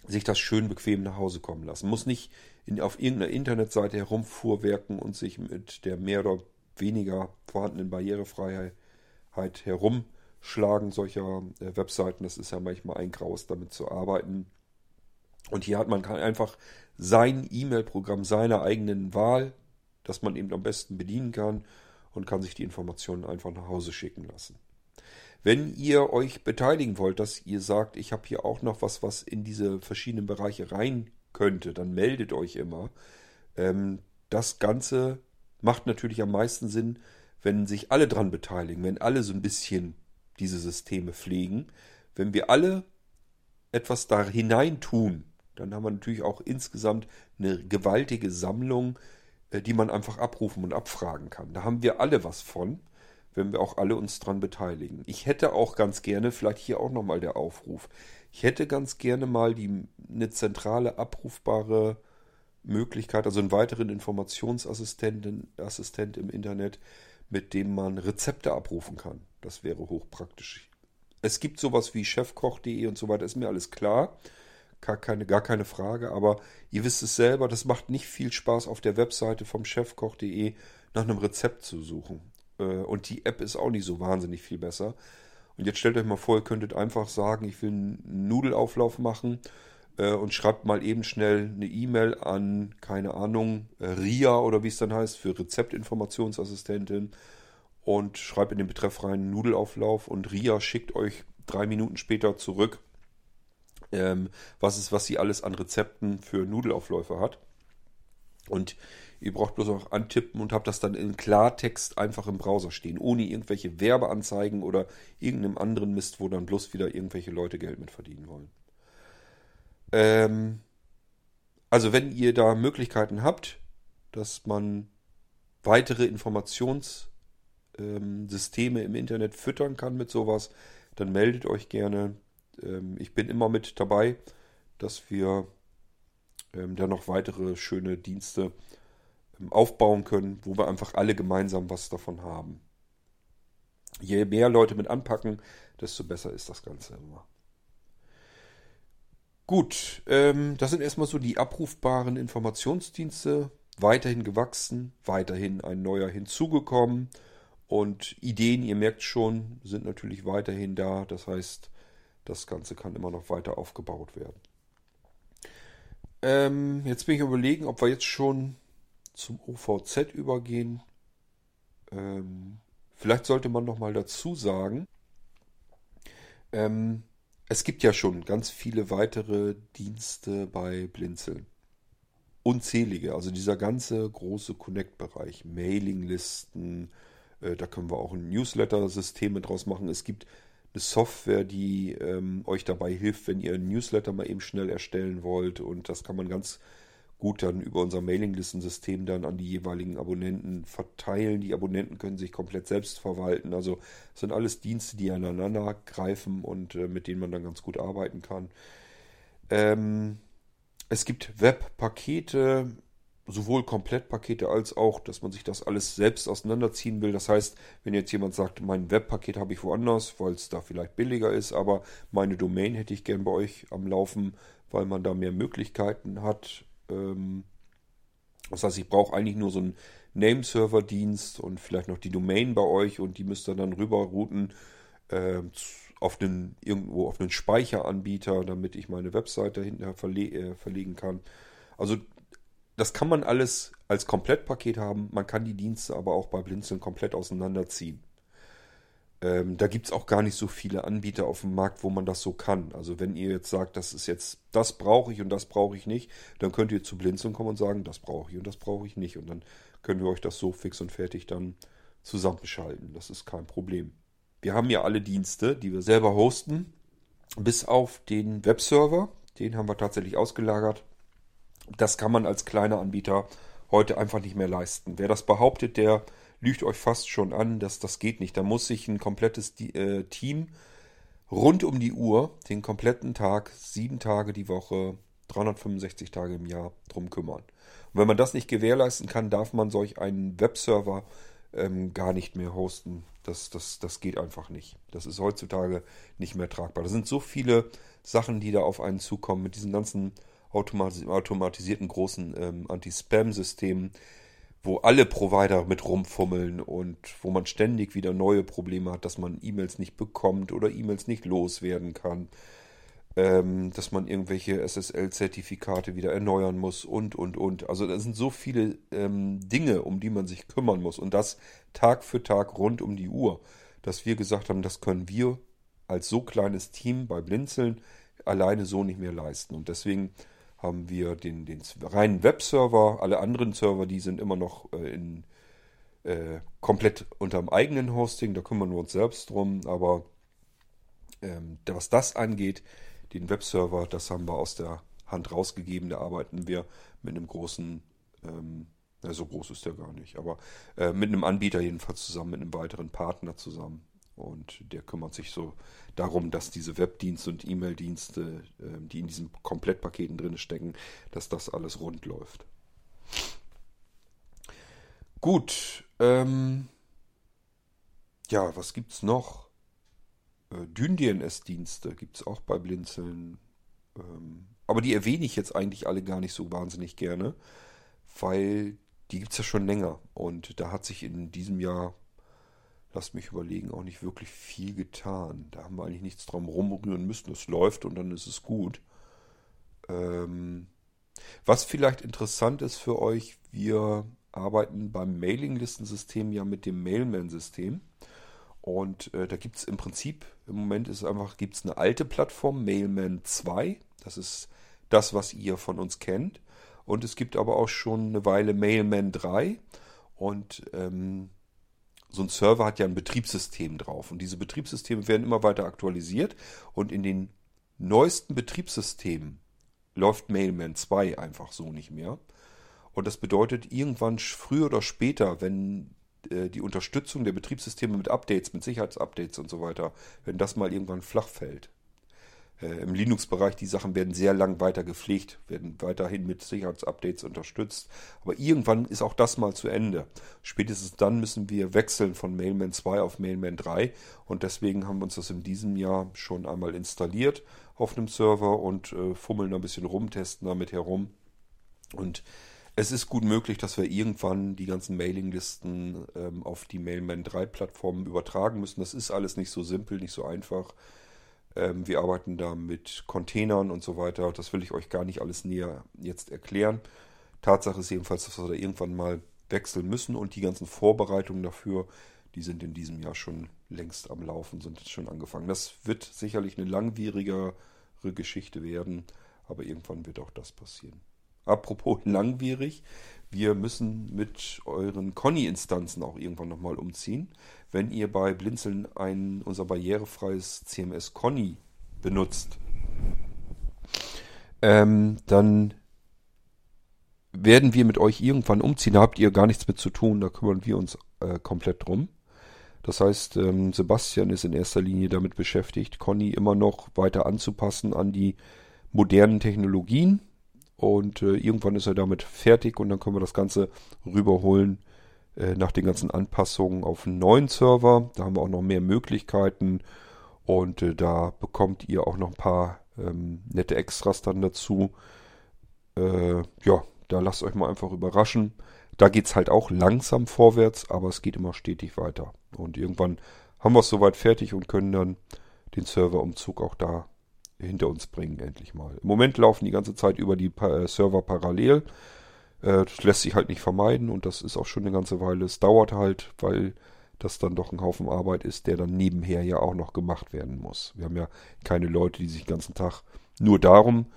sich das schön bequem nach Hause kommen lassen. Muss nicht in, auf irgendeiner Internetseite herumfuhrwerken und sich mit der mehr oder weniger vorhandenen Barrierefreiheit herumschlagen solcher äh, Webseiten. Das ist ja manchmal ein Graus, damit zu arbeiten. Und hier hat man einfach sein E-Mail-Programm seiner eigenen Wahl, das man eben am besten bedienen kann und kann sich die Informationen einfach nach Hause schicken lassen. Wenn ihr euch beteiligen wollt, dass ihr sagt, ich habe hier auch noch was, was in diese verschiedenen Bereiche rein könnte, dann meldet euch immer. Ähm, das Ganze macht natürlich am meisten Sinn, wenn sich alle dran beteiligen, wenn alle so ein bisschen diese Systeme pflegen. Wenn wir alle etwas da hinein tun, dann haben wir natürlich auch insgesamt eine gewaltige Sammlung, äh, die man einfach abrufen und abfragen kann. Da haben wir alle was von wenn wir auch alle uns dran beteiligen. Ich hätte auch ganz gerne, vielleicht hier auch nochmal der Aufruf, ich hätte ganz gerne mal die, eine zentrale abrufbare Möglichkeit, also einen weiteren Informationsassistenten Assistent im Internet, mit dem man Rezepte abrufen kann. Das wäre hochpraktisch. Es gibt sowas wie chefkoch.de und so weiter, ist mir alles klar. Gar keine, gar keine Frage, aber ihr wisst es selber, das macht nicht viel Spaß auf der Webseite vom chefkoch.de nach einem Rezept zu suchen. Äh, und die App ist auch nicht so wahnsinnig viel besser. Und jetzt stellt euch mal vor, ihr könntet einfach sagen, ich will einen Nudelauflauf machen äh, und schreibt mal eben schnell eine E-Mail an, keine Ahnung, äh, RIA oder wie es dann heißt, für Rezeptinformationsassistentin und schreibt in den Betreff rein Nudelauflauf und RIA schickt euch drei Minuten später zurück, ähm, was ist, was sie alles an Rezepten für Nudelaufläufe hat. Und Ihr braucht bloß noch antippen und habt das dann in Klartext einfach im Browser stehen, ohne irgendwelche Werbeanzeigen oder irgendeinem anderen Mist, wo dann bloß wieder irgendwelche Leute Geld mit verdienen wollen. Ähm, also wenn ihr da Möglichkeiten habt, dass man weitere Informationssysteme ähm, im Internet füttern kann mit sowas, dann meldet euch gerne. Ähm, ich bin immer mit dabei, dass wir ähm, da noch weitere schöne Dienste aufbauen können, wo wir einfach alle gemeinsam was davon haben. Je mehr Leute mit anpacken, desto besser ist das Ganze immer. Gut, ähm, das sind erstmal so die abrufbaren Informationsdienste. Weiterhin gewachsen, weiterhin ein neuer hinzugekommen. Und Ideen, ihr merkt schon, sind natürlich weiterhin da. Das heißt, das Ganze kann immer noch weiter aufgebaut werden. Ähm, jetzt bin ich überlegen, ob wir jetzt schon zum OVZ übergehen. Ähm, vielleicht sollte man noch mal dazu sagen, ähm, es gibt ja schon ganz viele weitere Dienste bei Blinzeln. Unzählige, also dieser ganze große Connect-Bereich, Mailinglisten, äh, da können wir auch ein Newsletter-System draus machen. Es gibt eine Software, die ähm, euch dabei hilft, wenn ihr ein Newsletter mal eben schnell erstellen wollt. Und das kann man ganz gut dann über unser Mailinglistensystem dann an die jeweiligen Abonnenten verteilen. Die Abonnenten können sich komplett selbst verwalten. Also es sind alles Dienste, die aneinander greifen und äh, mit denen man dann ganz gut arbeiten kann. Ähm, es gibt Webpakete. sowohl Komplettpakete als auch, dass man sich das alles selbst auseinanderziehen will. Das heißt, wenn jetzt jemand sagt, mein Webpaket habe ich woanders, weil es da vielleicht billiger ist, aber meine Domain hätte ich gern bei euch am Laufen, weil man da mehr Möglichkeiten hat. Ähm, das heißt, ich brauche eigentlich nur so einen Nameserver-Dienst und vielleicht noch die Domain bei euch und die müsst ihr dann rüberrouten äh, auf den, irgendwo auf einen Speicheranbieter, damit ich meine Webseite hinterher verle äh, verlegen kann. Also das kann man alles als Komplettpaket haben. Man kann die Dienste aber auch bei Blinzeln komplett auseinanderziehen. Ähm, da gibt es auch gar nicht so viele Anbieter auf dem Markt, wo man das so kann. Also wenn ihr jetzt sagt, das ist jetzt, das brauche ich und das brauche ich nicht, dann könnt ihr zu Blinzeln kommen und sagen, das brauche ich und das brauche ich nicht. Und dann können wir euch das so fix und fertig dann zusammenschalten. Das ist kein Problem. Wir haben ja alle Dienste, die wir selber hosten, bis auf den Webserver. Den haben wir tatsächlich ausgelagert. Das kann man als kleiner Anbieter heute einfach nicht mehr leisten. Wer das behauptet, der lügt euch fast schon an, dass das geht nicht. Da muss sich ein komplettes äh, Team rund um die Uhr, den kompletten Tag, sieben Tage die Woche, 365 Tage im Jahr drum kümmern. Und wenn man das nicht gewährleisten kann, darf man solch einen Webserver ähm, gar nicht mehr hosten. Das, das, das geht einfach nicht. Das ist heutzutage nicht mehr tragbar. Da sind so viele Sachen, die da auf einen zukommen mit diesen ganzen automatisierten großen ähm, Anti-Spam-Systemen, wo alle Provider mit rumfummeln und wo man ständig wieder neue Probleme hat, dass man E-Mails nicht bekommt oder E-Mails nicht loswerden kann, ähm, dass man irgendwelche SSL-Zertifikate wieder erneuern muss und, und, und. Also da sind so viele ähm, Dinge, um die man sich kümmern muss und das Tag für Tag rund um die Uhr, dass wir gesagt haben, das können wir als so kleines Team bei Blinzeln alleine so nicht mehr leisten. Und deswegen haben wir den, den reinen Webserver. Alle anderen Server, die sind immer noch äh, in, äh, komplett unterm eigenen Hosting. Da kümmern wir uns selbst drum. Aber ähm, was das angeht, den Webserver, das haben wir aus der Hand rausgegeben. Da arbeiten wir mit einem großen, ähm, so groß ist der gar nicht, aber äh, mit einem Anbieter jedenfalls zusammen, mit einem weiteren Partner zusammen. Und der kümmert sich so darum, dass diese Webdienste und E-Mail-Dienste, ähm, die in diesen Komplettpaketen drin stecken, dass das alles rund läuft. Gut, ähm, ja, was gibt's noch? Äh, DynDNS-Dienste gibt es auch bei Blinzeln. Ähm, aber die erwähne ich jetzt eigentlich alle gar nicht so wahnsinnig gerne, weil die gibt es ja schon länger. Und da hat sich in diesem Jahr lasst mich überlegen, auch nicht wirklich viel getan. Da haben wir eigentlich nichts drum rumrühren müssen. Es läuft und dann ist es gut. Ähm, was vielleicht interessant ist für euch, wir arbeiten beim Mailinglistensystem ja mit dem Mailman-System. Und äh, da gibt es im Prinzip, im Moment ist es einfach, gibt es eine alte Plattform, Mailman 2. Das ist das, was ihr von uns kennt. Und es gibt aber auch schon eine Weile Mailman 3. Und ähm, so ein Server hat ja ein Betriebssystem drauf und diese Betriebssysteme werden immer weiter aktualisiert und in den neuesten Betriebssystemen läuft Mailman 2 einfach so nicht mehr. Und das bedeutet, irgendwann früher oder später, wenn äh, die Unterstützung der Betriebssysteme mit Updates, mit Sicherheitsupdates und so weiter, wenn das mal irgendwann flach fällt, im Linux-Bereich, die Sachen werden sehr lang weiter gepflegt, werden weiterhin mit Sicherheitsupdates unterstützt. Aber irgendwann ist auch das mal zu Ende. Spätestens dann müssen wir wechseln von Mailman 2 auf Mailman 3 und deswegen haben wir uns das in diesem Jahr schon einmal installiert auf einem Server und äh, fummeln ein bisschen rum, testen damit herum. Und es ist gut möglich, dass wir irgendwann die ganzen Mailinglisten ähm, auf die Mailman 3 Plattformen übertragen müssen. Das ist alles nicht so simpel, nicht so einfach. Ähm, wir arbeiten da mit Containern und so weiter. Das will ich euch gar nicht alles näher jetzt erklären. Tatsache ist jedenfalls, dass wir da irgendwann mal wechseln müssen und die ganzen Vorbereitungen dafür, die sind in diesem Jahr schon längst am Laufen, sind schon angefangen. Das wird sicherlich eine langwierigere Geschichte werden, aber irgendwann wird auch das passieren. Apropos langwierig, wir müssen mit euren Conny-Instanzen auch irgendwann nochmal umziehen. Wenn ihr bei Blinzeln ein unser barrierefreies CMS Conny benutzt, ähm, dann werden wir mit euch irgendwann umziehen. Da habt ihr gar nichts mit zu tun, da kümmern wir uns äh, komplett drum. Das heißt, ähm, Sebastian ist in erster Linie damit beschäftigt, Conny immer noch weiter anzupassen an die modernen Technologien Und äh, irgendwann ist er damit fertig und dann können wir das Ganze rüberholen äh, nach den ganzen Anpassungen auf einen neuen Server. Da haben wir auch noch mehr Möglichkeiten und äh, da bekommt ihr auch noch ein paar ähm, nette Extras dann dazu. Äh, ja, da lasst euch mal einfach überraschen. Da geht es halt auch langsam vorwärts, aber es geht immer stetig weiter. Und irgendwann haben wir es soweit fertig und können dann den Serverumzug auch da hinter uns bringen, endlich mal. Im Moment laufen die ganze Zeit über die äh, Server parallel. Äh, das lässt sich halt nicht vermeiden und das ist auch schon eine ganze Weile. Es dauert halt, weil das dann doch ein Haufen Arbeit ist, der dann nebenher ja auch noch gemacht werden muss. Wir haben ja keine Leute, die sich den ganzen Tag nur darum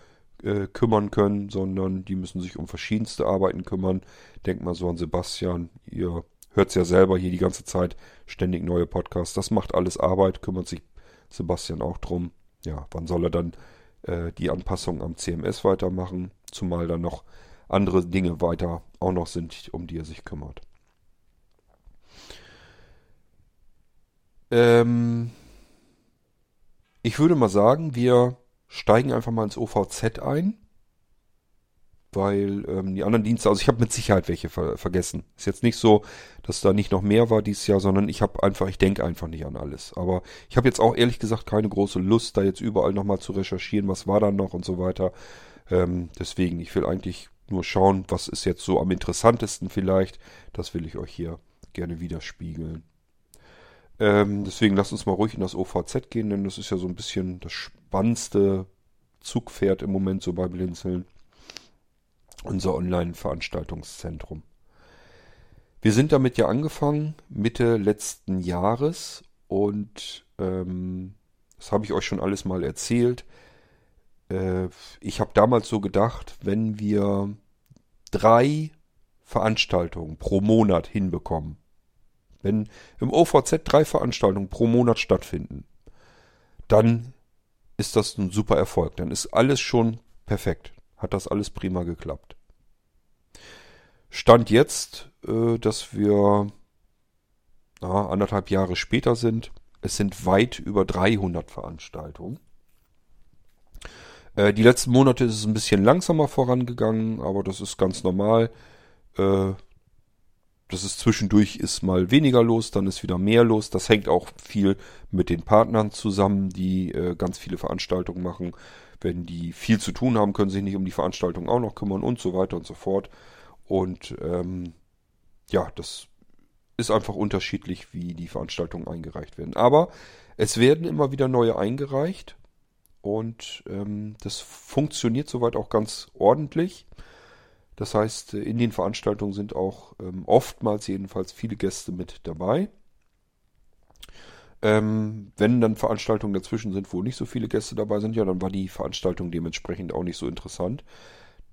äh, kümmern können, sondern die müssen sich um verschiedenste Arbeiten kümmern. Denkt mal so an Sebastian, ihr hört es ja selber hier die ganze Zeit, ständig neue Podcasts. Das macht alles Arbeit, kümmert sich Sebastian auch drum. Ja, wann soll er dann äh, die Anpassung am CMS weitermachen? Zumal dann noch andere Dinge weiter auch noch sind, um die er sich kümmert. Ähm, ich würde mal sagen, wir steigen einfach mal ins OVZ ein. Weil ähm, die anderen Dienste, also ich habe mit Sicherheit welche ver vergessen. Ist jetzt nicht so, dass da nicht noch mehr war dieses Jahr, sondern ich habe einfach, ich denke einfach nicht an alles. Aber ich habe jetzt auch ehrlich gesagt keine große Lust, da jetzt überall nochmal zu recherchieren, was war da noch und so weiter. Ähm, deswegen, ich will eigentlich nur schauen, was ist jetzt so am interessantesten vielleicht. Das will ich euch hier gerne widerspiegeln. Ähm, deswegen lasst uns mal ruhig in das OVZ gehen, denn das ist ja so ein bisschen das spannendste Zugpferd im Moment so bei Blinzeln. Unser Online-Veranstaltungszentrum. Wir sind damit ja angefangen Mitte letzten Jahres und ähm, das habe ich euch schon alles mal erzählt. Äh, ich habe damals so gedacht, wenn wir drei Veranstaltungen pro Monat hinbekommen, wenn im OVZ drei Veranstaltungen pro Monat stattfinden, dann ist das ein super Erfolg. Dann ist alles schon perfekt. Hat das alles prima geklappt. Stand jetzt, äh, dass wir na, anderthalb Jahre später sind. Es sind weit über 300 Veranstaltungen. Äh, die letzten Monate ist es ein bisschen langsamer vorangegangen, aber das ist ganz normal. Äh, das ist zwischendurch ist mal weniger los, dann ist wieder mehr los. Das hängt auch viel mit den Partnern zusammen, die äh, ganz viele Veranstaltungen machen. Wenn die viel zu tun haben, können sie sich nicht um die Veranstaltung auch noch kümmern und so weiter und so fort. Und ähm, ja, das ist einfach unterschiedlich, wie die Veranstaltungen eingereicht werden. Aber es werden immer wieder neue eingereicht und ähm, das funktioniert soweit auch ganz ordentlich. Das heißt, in den Veranstaltungen sind auch ähm, oftmals jedenfalls viele Gäste mit dabei. Ähm, wenn dann Veranstaltungen dazwischen sind, wo nicht so viele Gäste dabei sind, ja, dann war die Veranstaltung dementsprechend auch nicht so interessant.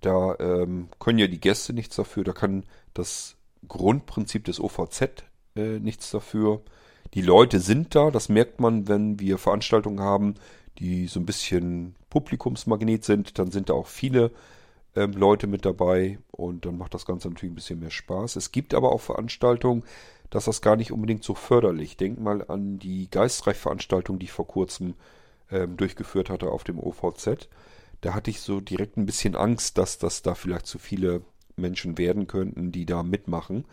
Da ähm, können ja die Gäste nichts dafür, da kann das Grundprinzip des OVZ äh, nichts dafür. Die Leute sind da, das merkt man, wenn wir Veranstaltungen haben, die so ein bisschen Publikumsmagnet sind, dann sind da auch viele ähm, Leute mit dabei und dann macht das Ganze natürlich ein bisschen mehr Spaß. Es gibt aber auch Veranstaltungen, dass das gar nicht unbedingt so förderlich. Denk mal an die Geistreich-Veranstaltung, die ich vor kurzem ähm, durchgeführt hatte auf dem OVZ. Da hatte ich so direkt ein bisschen Angst, dass das da vielleicht zu viele Menschen werden könnten, die da mitmachen,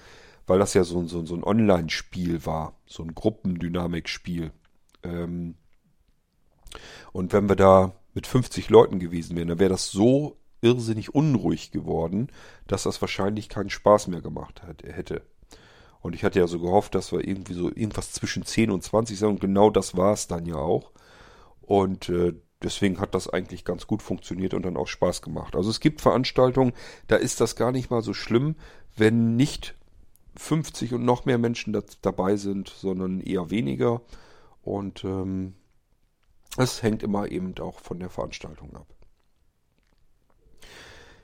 weil das ja so, so, so ein Online-Spiel war, so ein Gruppendynamik-Spiel. Ähm, und wenn wir da mit 50 Leuten gewesen wären, dann wäre das so irrsinnig unruhig geworden, dass das wahrscheinlich keinen Spaß mehr gemacht hat, hätte. Und ich hatte ja so gehofft, dass wir irgendwie so irgendwas zwischen 10 und 20 sind und genau das war es dann ja auch. Und äh, deswegen hat das eigentlich ganz gut funktioniert und dann auch Spaß gemacht. Also es gibt Veranstaltungen, da ist das gar nicht mal so schlimm, wenn nicht 50 und noch mehr Menschen da, dabei sind, sondern eher weniger. Und ähm, es hängt immer eben auch von der Veranstaltung ab.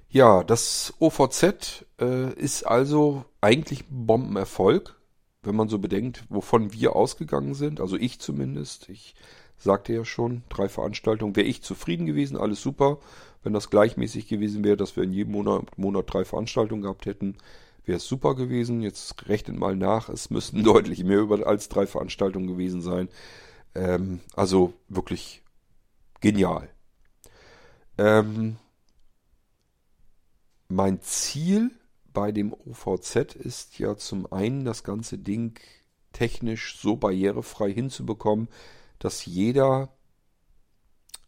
Ja, das OVZ äh, ist also eigentlich ein Bombenerfolg, wenn man so bedenkt, wovon wir ausgegangen sind. Also ich zumindest. Ich sagte ja schon, drei Veranstaltungen. Wäre ich zufrieden gewesen, alles super. Wenn das gleichmäßig gewesen wäre, dass wir in jedem Monat, Monat drei Veranstaltungen gehabt hätten, wäre es super gewesen. Jetzt rechnet mal nach, es müssten deutlich mehr über als drei Veranstaltungen gewesen sein. Ähm, also wirklich genial. Ähm, mein Ziel bei dem OVZ ist ja zum einen das ganze Ding technisch so barrierefrei hinzubekommen, dass jeder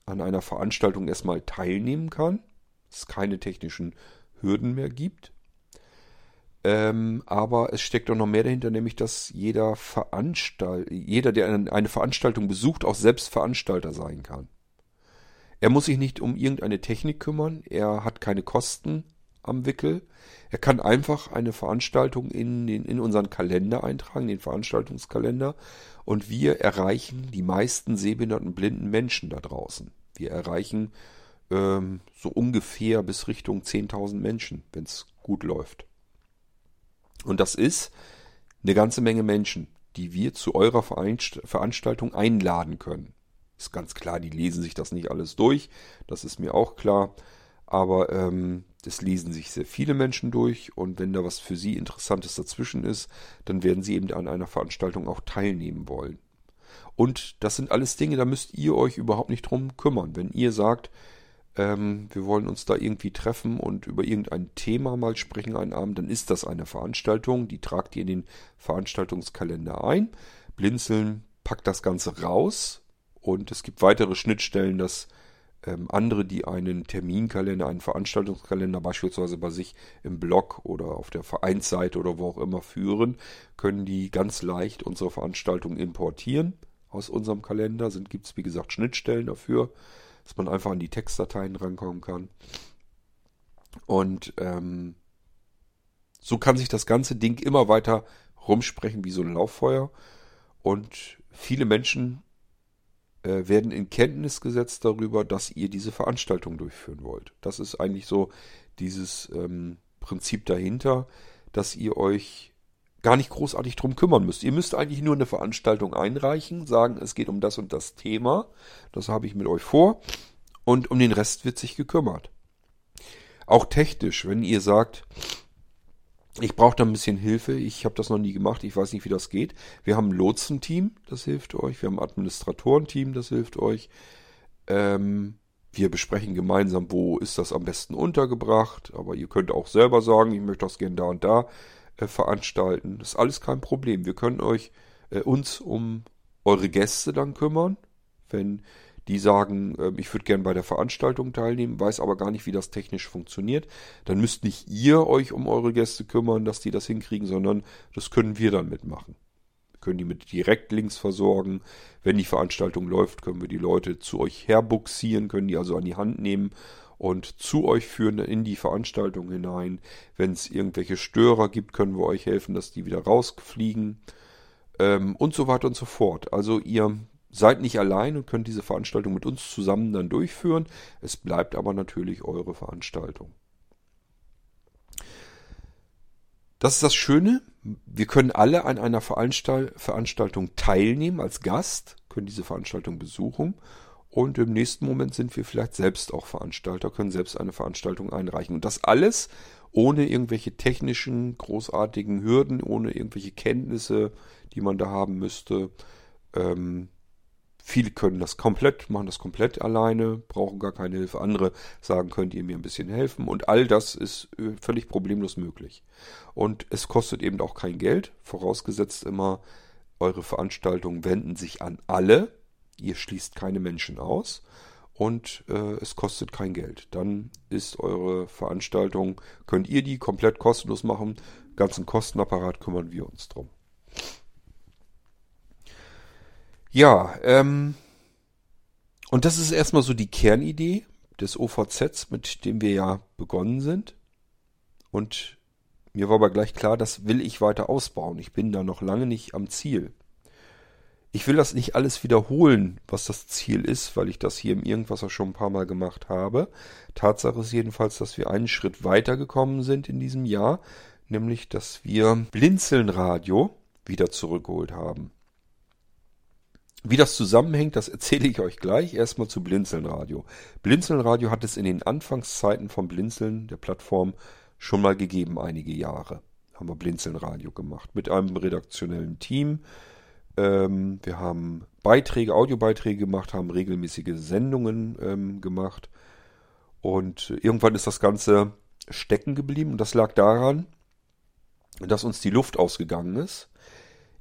an einer Veranstaltung erstmal teilnehmen kann, es keine technischen Hürden mehr gibt. Ähm, aber es steckt auch noch mehr dahinter, nämlich dass jeder Veranstalt jeder, der eine Veranstaltung besucht, auch selbst Veranstalter sein kann. Er muss sich nicht um irgendeine Technik kümmern, er hat keine Kosten am Wickel. Er kann einfach eine Veranstaltung in, den, in unseren Kalender eintragen, den Veranstaltungskalender, und wir erreichen die meisten sehbehinderten blinden Menschen da draußen. Wir erreichen ähm, so ungefähr bis Richtung 10.000 Menschen, wenn es gut läuft. Und das ist eine ganze Menge Menschen, die wir zu eurer Veranstaltung einladen können. Ist ganz klar, die lesen sich das nicht alles durch, das ist mir auch klar. Aber ähm, das lesen sich sehr viele Menschen durch und wenn da was für sie Interessantes dazwischen ist, dann werden sie eben an einer Veranstaltung auch teilnehmen wollen. Und das sind alles Dinge, da müsst ihr euch überhaupt nicht drum kümmern. Wenn ihr sagt, ähm, wir wollen uns da irgendwie treffen und über irgendein Thema mal sprechen einen Abend, dann ist das eine Veranstaltung, die tragt ihr in den Veranstaltungskalender ein. Blinzeln packt das Ganze raus und es gibt weitere Schnittstellen, dass ähm, andere, die einen Terminkalender, einen Veranstaltungskalender beispielsweise bei sich im Blog oder auf der Vereinsseite oder wo auch immer führen, können die ganz leicht unsere Veranstaltung importieren aus unserem Kalender. Gibt es wie gesagt Schnittstellen dafür, dass man einfach an die Textdateien rankommen kann. Und ähm, so kann sich das ganze Ding immer weiter rumsprechen wie so ein Lauffeuer. Und viele Menschen äh, werden in Kenntnis gesetzt darüber, dass ihr diese Veranstaltung durchführen wollt. Das ist eigentlich so dieses ähm, Prinzip dahinter, dass ihr euch gar nicht großartig drum kümmern müsst. Ihr müsst eigentlich nur eine Veranstaltung einreichen, sagen, es geht um das und das Thema. Das habe ich mit euch vor. Und um den Rest wird sich gekümmert. Auch technisch, wenn ihr sagt, ich brauche da ein bisschen Hilfe. Ich habe das noch nie gemacht. Ich weiß nicht, wie das geht. Wir haben ein Lotsenteam, das hilft euch. Wir haben ein Administratorenteam, das hilft euch. Ähm, wir besprechen gemeinsam, wo ist das am besten untergebracht. Aber ihr könnt auch selber sagen, ich möchte das gerne da und da äh, veranstalten. Das ist alles kein Problem. Wir können euch äh, uns um eure Gäste dann kümmern. Wenn die sagen, ähm, ich würde gerne bei der Veranstaltung teilnehmen, weiß aber gar nicht, wie das technisch funktioniert, dann müsst nicht ihr euch um eure Gäste kümmern, dass die das hinkriegen, sondern das können wir dann mitmachen. Wir können die mit Direktlinks versorgen. Wenn die Veranstaltung läuft, können wir die Leute zu euch herbuxieren, können die also an die Hand nehmen und zu euch führen in die Veranstaltung hinein. Wenn es irgendwelche Störer gibt, können wir euch helfen, dass die wieder rausfliegen ähm, und so weiter und so fort. Also ihr seid nicht allein und könnt diese Veranstaltung mit uns zusammen dann durchführen. Es bleibt aber natürlich eure Veranstaltung. Das ist das Schöne. Wir können alle an einer Veranstaltung teilnehmen als Gast, können diese Veranstaltung besuchen und im nächsten Moment sind wir vielleicht selbst auch Veranstalter, können selbst eine Veranstaltung einreichen. Und das alles ohne irgendwelche technischen, großartigen Hürden, ohne irgendwelche Kenntnisse, die man da haben müsste. Ähm, Viele können das komplett, machen das komplett alleine, brauchen gar keine Hilfe. Andere sagen, könnt ihr mir ein bisschen helfen. Und all das ist äh, völlig problemlos möglich. Und es kostet eben auch kein Geld, vorausgesetzt immer, eure Veranstaltungen wenden sich an alle. Ihr schließt keine Menschen aus und äh, es kostet kein Geld. Dann ist eure Veranstaltung, könnt ihr die komplett kostenlos machen. Ganzen Kostenapparat kümmern wir uns drum. Ja, ähm, und das ist erstmal so die Kernidee des OVZs, mit dem wir ja begonnen sind. Und mir war aber gleich klar, das will ich weiter ausbauen. Ich bin da noch lange nicht am Ziel. Ich will das nicht alles wiederholen, was das Ziel ist, weil ich das hier im Irgendwasser schon ein paar Mal gemacht habe. Tatsache ist jedenfalls, dass wir einen Schritt weitergekommen sind in diesem Jahr, nämlich dass wir Blinzelnradio wieder zurückgeholt haben. Wie das zusammenhängt, das erzähle ich euch gleich. Erstmal zu Blinzeln-Radio. Blinzeln-Radio hat es in den Anfangszeiten vom Blinzeln, der Plattform, schon mal gegeben, einige Jahre. Haben wir Blinzeln-Radio gemacht. Mit einem redaktionellen Team. Ähm, wir haben Beiträge, Audiobeiträge gemacht, haben regelmäßige Sendungen ähm, gemacht. Und irgendwann ist das Ganze stecken geblieben. Und das lag daran, dass uns die Luft ausgegangen ist.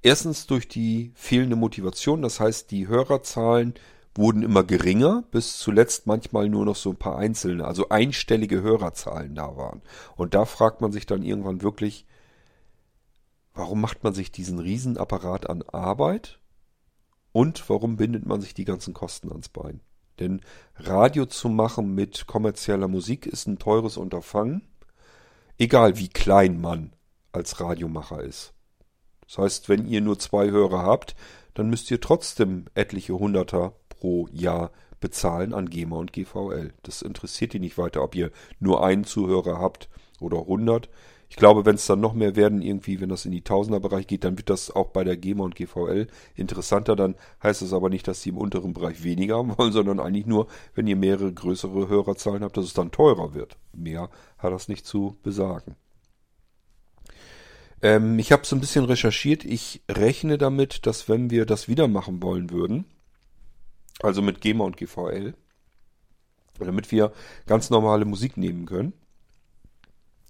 Erstens durch die fehlende Motivation, das heißt, die Hörerzahlen wurden immer geringer, bis zuletzt manchmal nur noch so ein paar einzelne, also einstellige Hörerzahlen da waren. Und da fragt man sich dann irgendwann wirklich, warum macht man sich diesen Riesenapparat an Arbeit und warum bindet man sich die ganzen Kosten ans Bein? Denn Radio zu machen mit kommerzieller Musik ist ein teures Unterfangen, egal wie klein man als Radiomacher ist. Das heißt, wenn ihr nur zwei Hörer habt, dann müsst ihr trotzdem etliche Hunderter pro Jahr bezahlen an GEMA und GVL. Das interessiert die nicht weiter, ob ihr nur einen Zuhörer habt oder 100. Ich glaube, wenn es dann noch mehr werden, irgendwie, wenn das in die Tausenderbereich geht, dann wird das auch bei der GEMA und GVL interessanter. Dann heißt es aber nicht, dass sie im unteren Bereich weniger haben wollen, sondern eigentlich nur, wenn ihr mehrere größere Hörerzahlen habt, dass es dann teurer wird. Mehr hat das nicht zu besagen. Ähm, ich habe so ein bisschen recherchiert. Ich rechne damit, dass wenn wir das wieder machen wollen würden, also mit GEMA und GVL, damit wir ganz normale Musik nehmen können,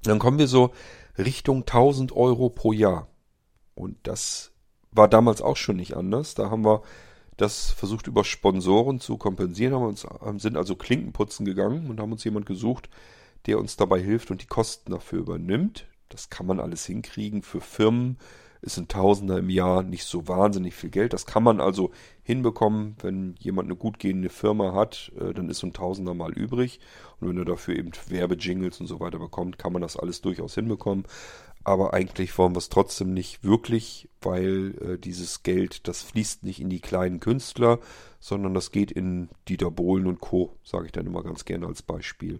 dann kommen wir so Richtung 1000 Euro pro Jahr. Und das war damals auch schon nicht anders. Da haben wir das versucht über Sponsoren zu kompensieren, haben uns, sind also Klinkenputzen gegangen und haben uns jemand gesucht, der uns dabei hilft und die Kosten dafür übernimmt. Das kann man alles hinkriegen. Für Firmen ist ein Tausender im Jahr nicht so wahnsinnig viel Geld. Das kann man also hinbekommen, wenn jemand eine gut gehende Firma hat, äh, dann ist so ein Tausender mal übrig. Und wenn er dafür eben Werbejingles und so weiter bekommt, kann man das alles durchaus hinbekommen. Aber eigentlich wollen wir es trotzdem nicht wirklich, weil äh, dieses Geld, das fließt nicht in die kleinen Künstler, sondern das geht in Dieter Bohlen und Co., sage ich dann immer ganz gerne als Beispiel.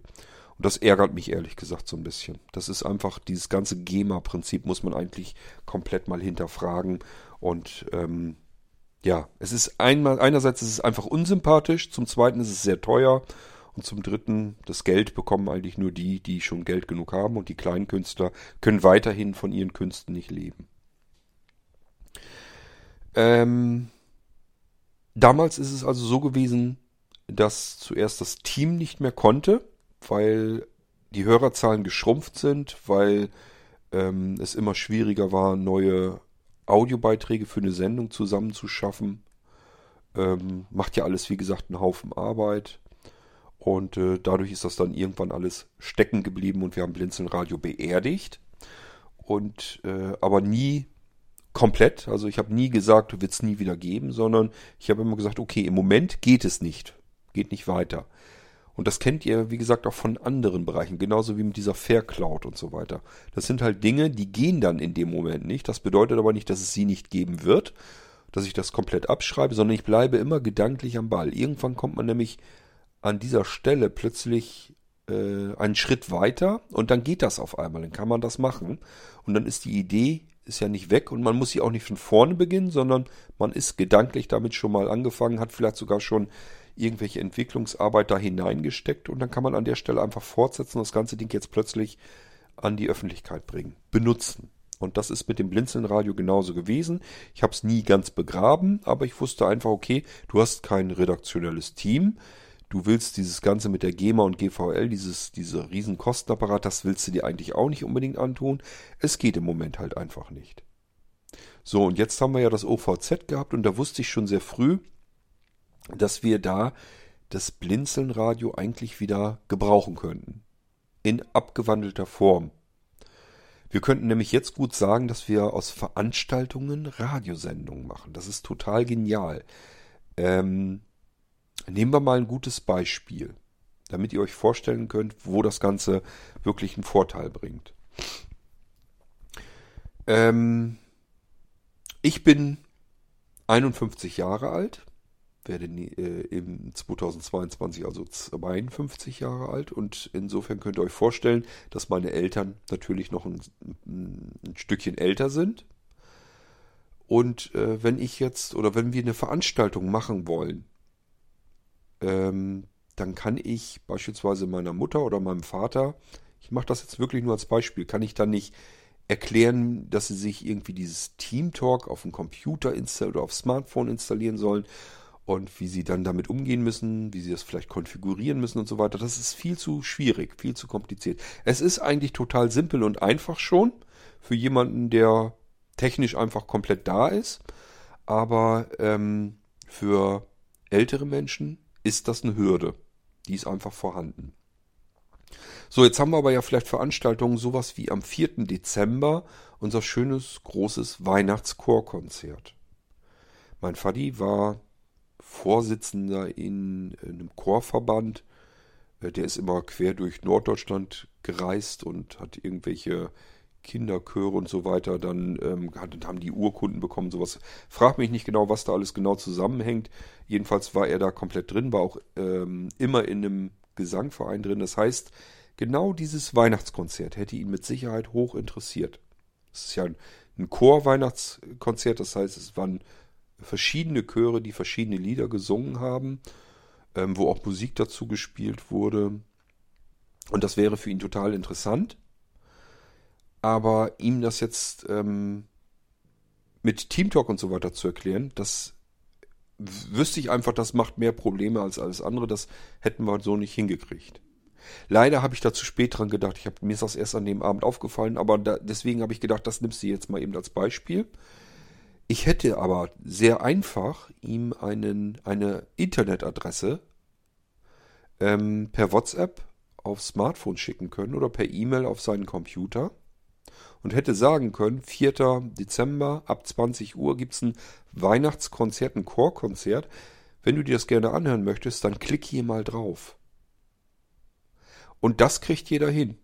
Und das ärgert mich ehrlich gesagt so ein bisschen. Das ist einfach, dieses ganze GEMA-Prinzip muss man eigentlich komplett mal hinterfragen. Und ähm, ja, es ist einmal, einerseits ist es einfach unsympathisch, zum zweiten ist es sehr teuer und zum dritten, das Geld bekommen eigentlich nur die, die schon Geld genug haben und die kleinen Künstler können weiterhin von ihren Künsten nicht leben. Ähm, damals ist es also so gewesen, dass zuerst das Team nicht mehr konnte weil die Hörerzahlen geschrumpft sind, weil ähm, es immer schwieriger war, neue Audiobeiträge für eine Sendung zusammenzuschaffen. Ähm, macht ja alles, wie gesagt, einen Haufen Arbeit. Und äh, dadurch ist das dann irgendwann alles stecken geblieben und wir haben Blinzeln beerdigt. Und äh, aber nie komplett. Also ich habe nie gesagt, wird es nie wieder geben, sondern ich habe immer gesagt, okay, im Moment geht es nicht. Geht nicht weiter. Und das kennt ihr, wie gesagt, auch von anderen Bereichen, genauso wie mit dieser Fair Cloud und so weiter. Das sind halt Dinge, die gehen dann in dem Moment nicht. Das bedeutet aber nicht, dass es sie nicht geben wird, dass ich das komplett abschreibe, sondern ich bleibe immer gedanklich am Ball. Irgendwann kommt man nämlich an dieser Stelle plötzlich äh, einen Schritt weiter und dann geht das auf einmal, dann kann man das machen. Und dann ist die Idee ist ja nicht weg und man muss sie auch nicht von vorne beginnen, sondern man ist gedanklich damit schon mal angefangen, hat vielleicht sogar schon irgendwelche Entwicklungsarbeit da hineingesteckt und dann kann man an der Stelle einfach fortsetzen und das ganze Ding jetzt plötzlich an die Öffentlichkeit bringen, benutzen. Und das ist mit dem Blinzelnradio genauso gewesen. Ich habe es nie ganz begraben, aber ich wusste einfach, okay, du hast kein redaktionelles Team. Du willst dieses Ganze mit der GEMA und GVL, dieses, diese riesen Kostenapparat, das willst du dir eigentlich auch nicht unbedingt antun. Es geht im Moment halt einfach nicht. So, und jetzt haben wir ja das OVZ gehabt und da wusste ich schon sehr früh, dass wir da das Blinzelnradio eigentlich wieder gebrauchen könnten. In abgewandelter Form. Wir könnten nämlich jetzt gut sagen, dass wir aus Veranstaltungen Radiosendungen machen. Das ist total genial. Ähm, nehmen wir mal ein gutes Beispiel, damit ihr euch vorstellen könnt, wo das Ganze wirklich einen Vorteil bringt. Ähm, ich bin 51 Jahre alt werde im 2022 also 52 Jahre alt und insofern könnt ihr euch vorstellen, dass meine Eltern natürlich noch ein, ein Stückchen älter sind. Und äh, wenn ich jetzt oder wenn wir eine Veranstaltung machen wollen, ähm, dann kann ich beispielsweise meiner Mutter oder meinem Vater, ich mache das jetzt wirklich nur als Beispiel, kann ich dann nicht erklären, dass sie sich irgendwie dieses Team Talk auf dem Computer oder auf Smartphone installieren sollen und wie sie dann damit umgehen müssen, wie sie das vielleicht konfigurieren müssen und so weiter. Das ist viel zu schwierig, viel zu kompliziert. Es ist eigentlich total simpel und einfach schon für jemanden, der technisch einfach komplett da ist. Aber ähm, für ältere Menschen ist das eine Hürde. Die ist einfach vorhanden. So, jetzt haben wir aber ja vielleicht Veranstaltungen, sowas wie am 4. Dezember, unser schönes großes Weihnachtschorkonzert. Mein Vati war Vorsitzender in, in einem Chorverband. Äh, der ist immer quer durch Norddeutschland gereist und hat irgendwelche Kinderchöre und so weiter. Dann ähm, haben die Urkunden bekommen, sowas. Frag mich nicht genau, was da alles genau zusammenhängt. Jedenfalls war er da komplett drin, war auch ähm, immer in einem Gesangverein drin. Das heißt, genau dieses Weihnachtskonzert hätte ihn mit Sicherheit hoch interessiert. Es ist ja ein Chor-Weihnachtskonzert, das heißt, es waren verschiedene Chöre, die verschiedene Lieder gesungen haben, ähm, wo auch Musik dazu gespielt wurde. Und das wäre für ihn total interessant. Aber ihm das jetzt ähm, mit Teamtalk und so weiter zu erklären, das wüsste ich einfach, das macht mehr Probleme als alles andere. Das hätten wir so nicht hingekriegt. Leider habe ich da zu spät dran gedacht. Ich habe, mir ist das erst an dem Abend aufgefallen, aber da, deswegen habe ich gedacht, das nimmst du jetzt mal eben als Beispiel. Ich hätte aber sehr einfach ihm einen, eine Internetadresse ähm, per WhatsApp auf Smartphone schicken können oder per E-Mail auf seinen Computer und hätte sagen können, 4. Dezember ab 20 Uhr gibt es ein Weihnachtskonzert, ein Chorkonzert. Wenn du dir das gerne anhören möchtest, dann klick hier mal drauf. Und das kriegt jeder hin.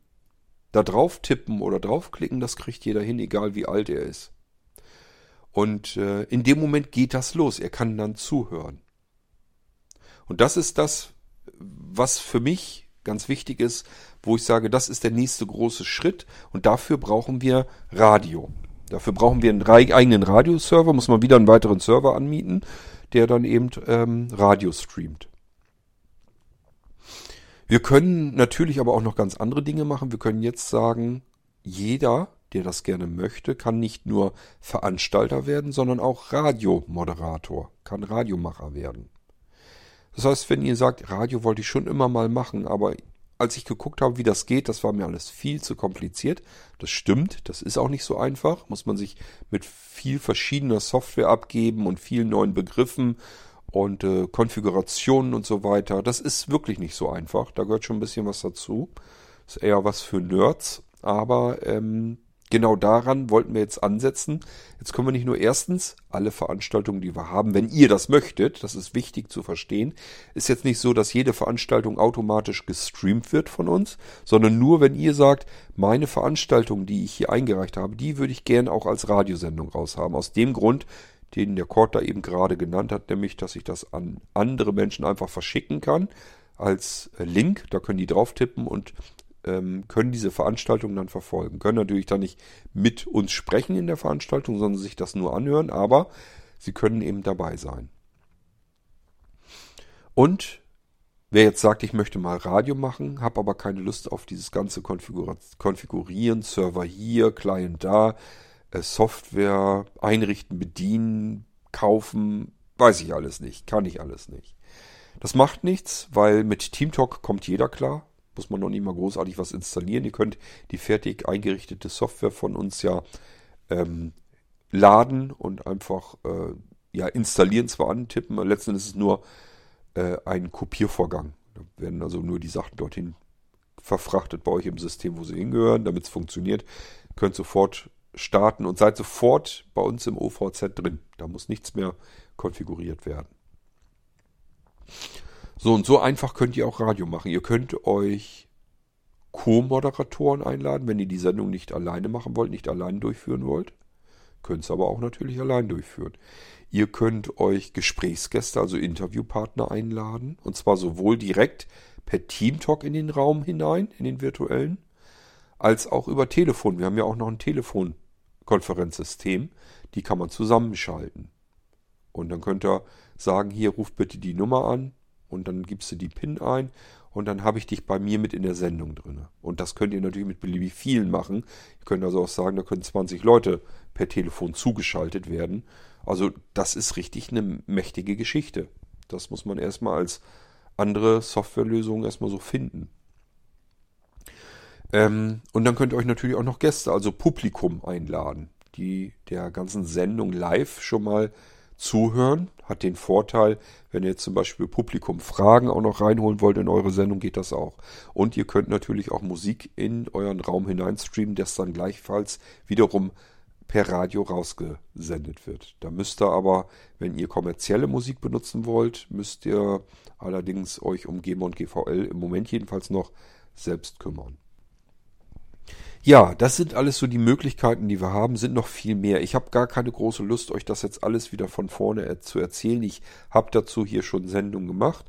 Da drauf tippen oder draufklicken, das kriegt jeder hin, egal wie alt er ist. Und äh, in dem Moment geht das los. Er kann dann zuhören. Und das ist das, was für mich ganz wichtig ist, wo ich sage, das ist der nächste große Schritt. Und dafür brauchen wir Radio. Dafür brauchen wir einen eigenen Radioserver, muss man wieder einen weiteren Server anmieten, der dann eben ähm, Radio streamt. Wir können natürlich aber auch noch ganz andere Dinge machen. Wir können jetzt sagen, jeder der das gerne möchte, kann nicht nur Veranstalter werden, sondern auch Radiomoderator, kann Radiomacher werden. Das heißt, wenn ihr sagt, Radio wollte ich schon immer mal machen, aber als ich geguckt habe, wie das geht, das war mir alles viel zu kompliziert. Das stimmt, das ist auch nicht so einfach. Muss man sich mit viel verschiedener Software abgeben und vielen neuen Begriffen und äh, Konfigurationen und so weiter. Das ist wirklich nicht so einfach. Da gehört schon ein bisschen was dazu. Ist eher was für Nerds. Aber ähm, genau daran wollten wir jetzt ansetzen. Jetzt können wir nicht nur erstens alle Veranstaltungen, die wir haben, wenn ihr das möchtet, das ist wichtig zu verstehen, ist jetzt nicht so, dass jede Veranstaltung automatisch gestreamt wird von uns, sondern nur, wenn ihr sagt, meine Veranstaltung, die ich hier eingereicht habe, die würde ich gern auch als Radiosendung raushaben. Aus dem Grund, den der Kort da eben gerade genannt hat, nämlich, dass ich das an andere Menschen einfach verschicken kann als Link. Da können die drauf tippen und ähm, können diese Veranstaltung dann verfolgen. Können natürlich dann nicht mit uns sprechen in der Veranstaltung, sondern sich das nur anhören, aber sie können eben dabei sein. Und wer jetzt sagt, ich möchte mal Radio machen, habe aber keine Lust auf dieses ganze Konfigurieren, Server hier, Client da, äh, Software einrichten, bedienen, kaufen, weiß ich alles nicht, kann ich alles nicht. Das macht nichts, weil mit TeamTalk kommt jeder klar muss man noch nicht mal großartig was installieren. Ihr könnt die fertig eingerichtete Software von uns ja ähm, laden und einfach äh, ja, installieren, zwar antippen, letzten Endes ist es nur äh, ein Kopiervorgang. Da werden also nur die Sachen dorthin verfrachtet bei euch im System, wo sie hingehören, damit es funktioniert. Ihr könnt sofort starten und seid sofort bei uns im OVZ drin. Da muss nichts mehr konfiguriert werden. So und so einfach könnt ihr auch Radio machen. Ihr könnt euch Co-Moderatoren einladen, wenn ihr die Sendung nicht alleine machen wollt, nicht allein durchführen wollt. Könnt es aber auch natürlich allein durchführen. Ihr könnt euch Gesprächsgäste, also Interviewpartner einladen. Und zwar sowohl direkt per Teamtalk in den Raum hinein, in den virtuellen, als auch über Telefon. Wir haben ja auch noch ein Telefonkonferenzsystem. Die kann man zusammenschalten. Und dann könnt ihr sagen, hier ruft bitte die Nummer an, und dann gibst du die PIN ein und dann habe ich dich bei mir mit in der Sendung drin. Und das könnt ihr natürlich mit beliebig vielen machen. Ihr könnt also auch sagen, da können 20 Leute per Telefon zugeschaltet werden. Also das ist richtig eine mächtige Geschichte. Das muss man erstmal als andere Softwarelösungen erstmal so finden. Ähm, und dann könnt ihr euch natürlich auch noch Gäste, also Publikum einladen, die der ganzen Sendung live schon mal zuhören. Hat den Vorteil, wenn ihr zum Beispiel Publikum Fragen auch noch reinholen wollt in eure Sendung, geht das auch. Und ihr könnt natürlich auch Musik in euren Raum hineinstreamen, das dann gleichfalls wiederum per Radio rausgesendet wird. Da müsst ihr aber, wenn ihr kommerzielle Musik benutzen wollt, müsst ihr allerdings euch um GEMA und GVL im Moment jedenfalls noch selbst kümmern. Ja, das sind alles so die Möglichkeiten, die wir haben, sind noch viel mehr. Ich habe gar keine große Lust, euch das jetzt alles wieder von vorne zu erzählen. Ich habe dazu hier schon Sendungen gemacht.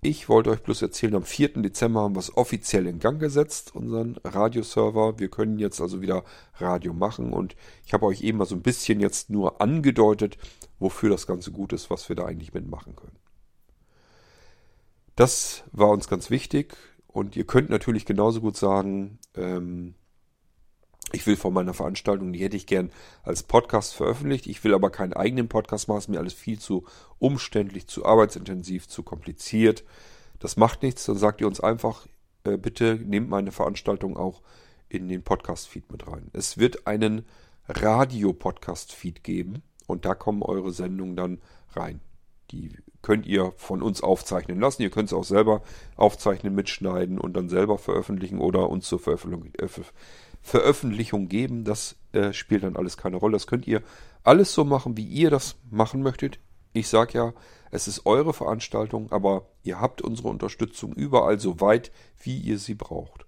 Ich wollte euch bloß erzählen, am 4. Dezember haben wir es offiziell in Gang gesetzt, unseren Radioserver. Wir können jetzt also wieder Radio machen und ich habe euch eben mal so ein bisschen jetzt nur angedeutet, wofür das Ganze gut ist, was wir da eigentlich mitmachen können. Das war uns ganz wichtig und ihr könnt natürlich genauso gut sagen, ähm, ich will von meiner Veranstaltung, die hätte ich gern als Podcast veröffentlicht. Ich will aber keinen eigenen Podcast machen. Es ist mir alles viel zu umständlich, zu arbeitsintensiv, zu kompliziert. Das macht nichts. Dann sagt ihr uns einfach, äh, bitte nehmt meine Veranstaltung auch in den Podcast-Feed mit rein. Es wird einen Radio-Podcast-Feed geben und da kommen eure Sendungen dann rein. Die könnt ihr von uns aufzeichnen lassen. Ihr könnt es auch selber aufzeichnen, mitschneiden und dann selber veröffentlichen oder uns zur Veröffentlichung, äh, Veröffentlichung geben. Das äh, spielt dann alles keine Rolle. Das könnt ihr alles so machen, wie ihr das machen möchtet. Ich sage ja, es ist eure Veranstaltung, aber ihr habt unsere Unterstützung überall so weit, wie ihr sie braucht.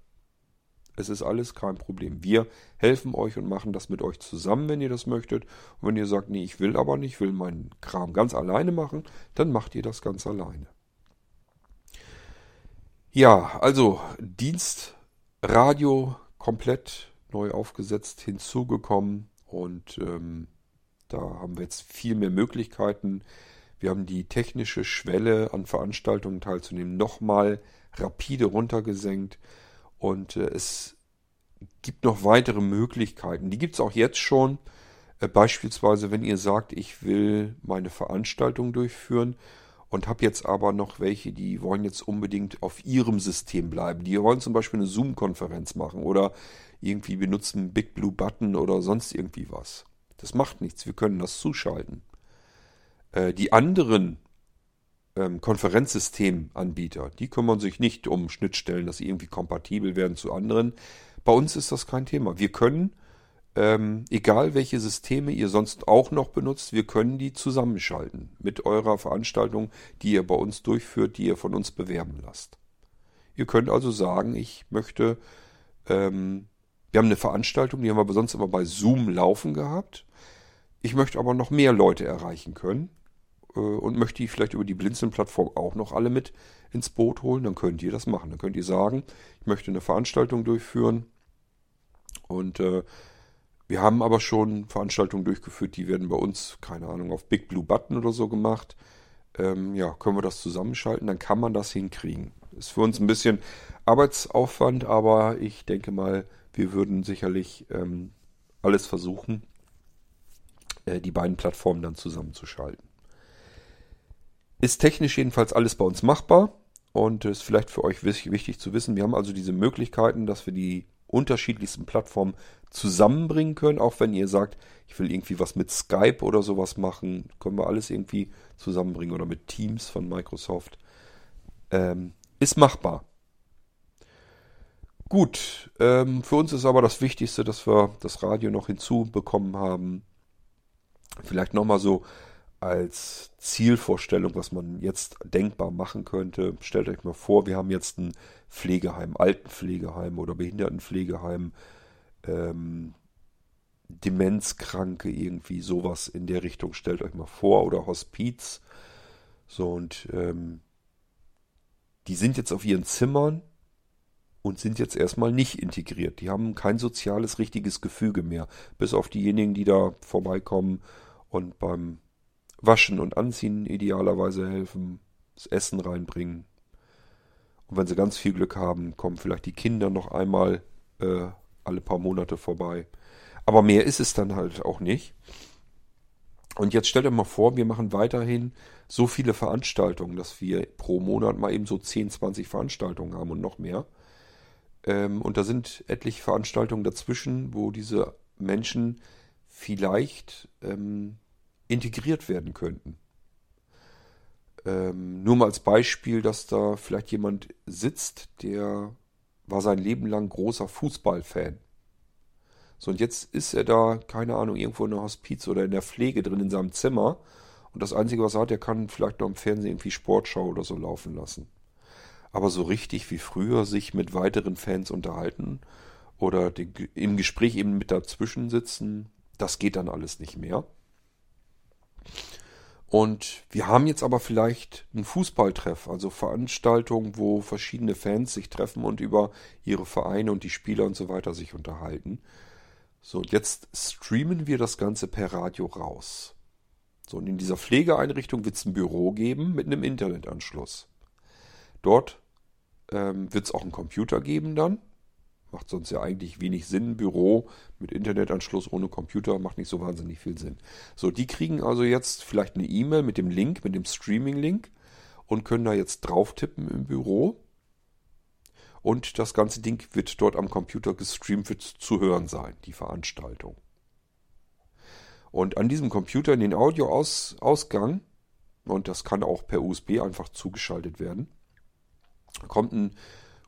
Es ist alles kein Problem. Wir helfen euch und machen das mit euch zusammen, wenn ihr das möchtet. Und wenn ihr sagt, nee, ich will aber nicht, will meinen Kram ganz alleine machen, dann macht ihr das ganz alleine. Ja, also Dienst, Radio, komplett neu aufgesetzt hinzugekommen und ähm, da haben wir jetzt viel mehr Möglichkeiten. Wir haben die technische Schwelle an Veranstaltungen teilzunehmen nochmal rapide runtergesenkt und äh, es gibt noch weitere Möglichkeiten. Die gibt es auch jetzt schon. Äh, beispielsweise, wenn ihr sagt, ich will meine Veranstaltung durchführen und habe jetzt aber noch welche, die wollen jetzt unbedingt auf ihrem System bleiben. Die wollen zum Beispiel eine Zoom-Konferenz machen oder irgendwie benutzen Big Blue Button oder sonst irgendwie was. Das macht nichts, wir können das zuschalten. Äh, die anderen ähm, Konferenzsystemanbieter, die kümmern sich nicht um Schnittstellen, dass sie irgendwie kompatibel werden zu anderen. Bei uns ist das kein Thema. Wir können ähm, egal welche Systeme ihr sonst auch noch benutzt, wir können die zusammenschalten mit eurer Veranstaltung, die ihr bei uns durchführt, die ihr von uns bewerben lasst. Ihr könnt also sagen, ich möchte, ähm, wir haben eine Veranstaltung, die haben wir sonst immer bei Zoom laufen gehabt. Ich möchte aber noch mehr Leute erreichen können äh, und möchte die vielleicht über die Blinzeln-Plattform auch noch alle mit ins Boot holen, dann könnt ihr das machen. Dann könnt ihr sagen, ich möchte eine Veranstaltung durchführen und äh, wir haben aber schon Veranstaltungen durchgeführt, die werden bei uns, keine Ahnung, auf Big Blue Button oder so gemacht. Ähm, ja, können wir das zusammenschalten, dann kann man das hinkriegen. Ist für uns ein bisschen Arbeitsaufwand, aber ich denke mal, wir würden sicherlich ähm, alles versuchen, äh, die beiden Plattformen dann zusammenzuschalten. Ist technisch jedenfalls alles bei uns machbar und ist vielleicht für euch wichtig zu wissen. Wir haben also diese Möglichkeiten, dass wir die unterschiedlichsten Plattformen zusammenbringen können. Auch wenn ihr sagt, ich will irgendwie was mit Skype oder sowas machen, können wir alles irgendwie zusammenbringen oder mit Teams von Microsoft. Ähm, ist machbar. Gut, ähm, für uns ist aber das Wichtigste, dass wir das Radio noch hinzubekommen haben. Vielleicht nochmal so als Zielvorstellung, was man jetzt denkbar machen könnte. Stellt euch mal vor, wir haben jetzt ein Pflegeheim, Altenpflegeheim oder Behindertenpflegeheim, ähm, Demenzkranke irgendwie, sowas in der Richtung, stellt euch mal vor, oder Hospiz. So, und ähm, die sind jetzt auf ihren Zimmern und sind jetzt erstmal nicht integriert. Die haben kein soziales, richtiges Gefüge mehr. Bis auf diejenigen, die da vorbeikommen und beim Waschen und Anziehen idealerweise helfen, das Essen reinbringen. Und wenn sie ganz viel Glück haben, kommen vielleicht die Kinder noch einmal äh, alle paar Monate vorbei. Aber mehr ist es dann halt auch nicht. Und jetzt stellt euch mal vor, wir machen weiterhin so viele Veranstaltungen, dass wir pro Monat mal eben so 10, 20 Veranstaltungen haben und noch mehr. Ähm, und da sind etliche Veranstaltungen dazwischen, wo diese Menschen vielleicht ähm, integriert werden könnten. Ähm, nur mal als Beispiel, dass da vielleicht jemand sitzt, der war sein Leben lang großer Fußballfan. So, und jetzt ist er da, keine Ahnung, irgendwo in der Hospiz oder in der Pflege drin in seinem Zimmer. Und das Einzige, was er hat, er kann vielleicht noch im Fernsehen irgendwie Sportschau oder so laufen lassen. Aber so richtig wie früher sich mit weiteren Fans unterhalten oder im Gespräch eben mit dazwischen sitzen, das geht dann alles nicht mehr. Und wir haben jetzt aber vielleicht einen Fußballtreff, also Veranstaltungen, wo verschiedene Fans sich treffen und über ihre Vereine und die Spieler und so weiter sich unterhalten. So, und jetzt streamen wir das Ganze per Radio raus. So, und in dieser Pflegeeinrichtung wird es ein Büro geben mit einem Internetanschluss. Dort ähm, wird es auch einen Computer geben dann. Macht sonst ja eigentlich wenig Sinn. Büro mit Internetanschluss ohne Computer macht nicht so wahnsinnig viel Sinn. So, die kriegen also jetzt vielleicht eine E-Mail mit dem Link, mit dem Streaming-Link und können da jetzt drauf tippen im Büro und das ganze Ding wird dort am Computer gestreamt, wird zu hören sein, die Veranstaltung. Und an diesem Computer in den Audioausgang, und das kann auch per USB einfach zugeschaltet werden, kommt ein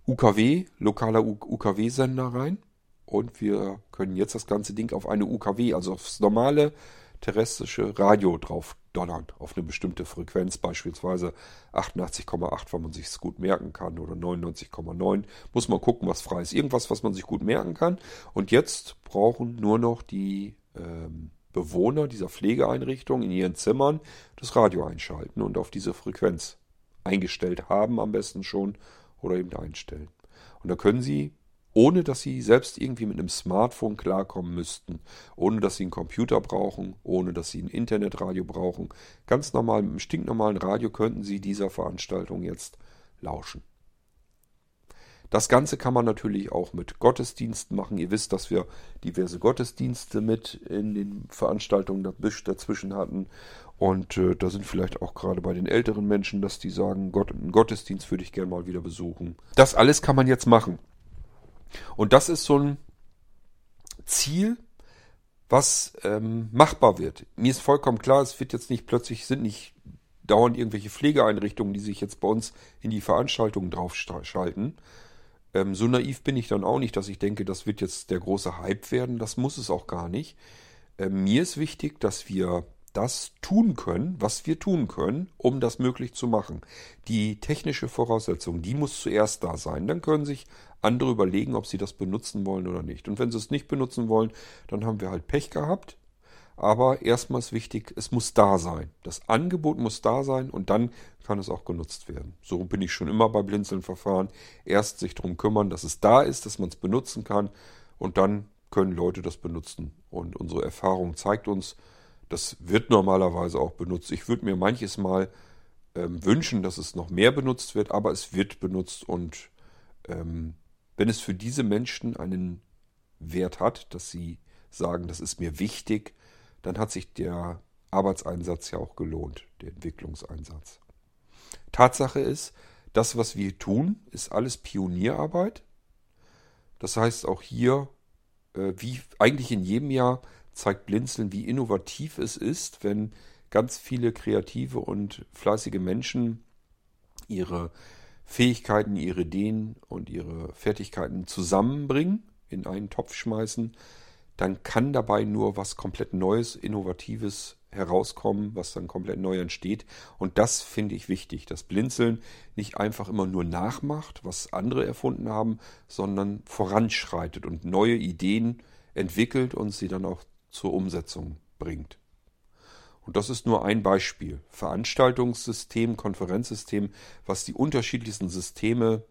UKW, lokaler UKW-Sender rein. Und wir können jetzt das ganze Ding auf eine UKW, also aufs normale terrestrische Radio drauf donnern, auf eine bestimmte Frequenz, beispielsweise 88,8, weil man sich es gut merken kann, oder 99,9. Muss man gucken, was frei ist. Irgendwas, was man sich gut merken kann. Und jetzt brauchen nur noch die ähm, Bewohner dieser Pflegeeinrichtung in ihren Zimmern das Radio einschalten und auf diese Frequenz eingestellt haben, am besten schon, oder eben einstellen. Und da können Sie ohne dass sie selbst irgendwie mit einem Smartphone klarkommen müssten, ohne dass sie einen Computer brauchen, ohne dass sie ein Internetradio brauchen. Ganz normal, mit einem stinknormalen Radio könnten sie dieser Veranstaltung jetzt lauschen. Das Ganze kann man natürlich auch mit Gottesdiensten machen. Ihr wisst, dass wir diverse Gottesdienste mit in den Veranstaltungen dazwischen hatten. Und äh, da sind vielleicht auch gerade bei den älteren Menschen, dass die sagen, Gott, einen Gottesdienst würde ich gerne mal wieder besuchen. Das alles kann man jetzt machen. Und das ist so ein Ziel, was ähm, machbar wird. Mir ist vollkommen klar, es wird jetzt nicht plötzlich, sind nicht dauernd irgendwelche Pflegeeinrichtungen, die sich jetzt bei uns in die Veranstaltungen draufschalten. Ähm, so naiv bin ich dann auch nicht, dass ich denke, das wird jetzt der große Hype werden. Das muss es auch gar nicht. Ähm, mir ist wichtig, dass wir das tun können, was wir tun können, um das möglich zu machen. Die technische Voraussetzung, die muss zuerst da sein. Dann können sich andere überlegen, ob sie das benutzen wollen oder nicht. Und wenn sie es nicht benutzen wollen, dann haben wir halt Pech gehabt. Aber erstmal ist wichtig, es muss da sein. Das Angebot muss da sein und dann kann es auch genutzt werden. So bin ich schon immer bei Blinzeln-Verfahren. Erst sich darum kümmern, dass es da ist, dass man es benutzen kann und dann können Leute das benutzen. Und unsere Erfahrung zeigt uns, das wird normalerweise auch benutzt. Ich würde mir manches Mal ähm, wünschen, dass es noch mehr benutzt wird, aber es wird benutzt und ähm, wenn es für diese Menschen einen Wert hat, dass sie sagen, das ist mir wichtig, dann hat sich der Arbeitseinsatz ja auch gelohnt, der Entwicklungseinsatz. Tatsache ist, das, was wir tun, ist alles Pionierarbeit. Das heißt, auch hier, äh, wie eigentlich in jedem Jahr, zeigt Blinzeln, wie innovativ es ist, wenn ganz viele kreative und fleißige Menschen ihre Fähigkeiten, ihre Ideen und ihre Fertigkeiten zusammenbringen, in einen Topf schmeißen, dann kann dabei nur was komplett Neues, Innovatives herauskommen, was dann komplett neu entsteht. Und das finde ich wichtig, dass Blinzeln nicht einfach immer nur nachmacht, was andere erfunden haben, sondern voranschreitet und neue Ideen entwickelt und sie dann auch zur Umsetzung bringt. Und das ist nur ein Beispiel. Veranstaltungssystem, Konferenzsystem, was die unterschiedlichsten Systeme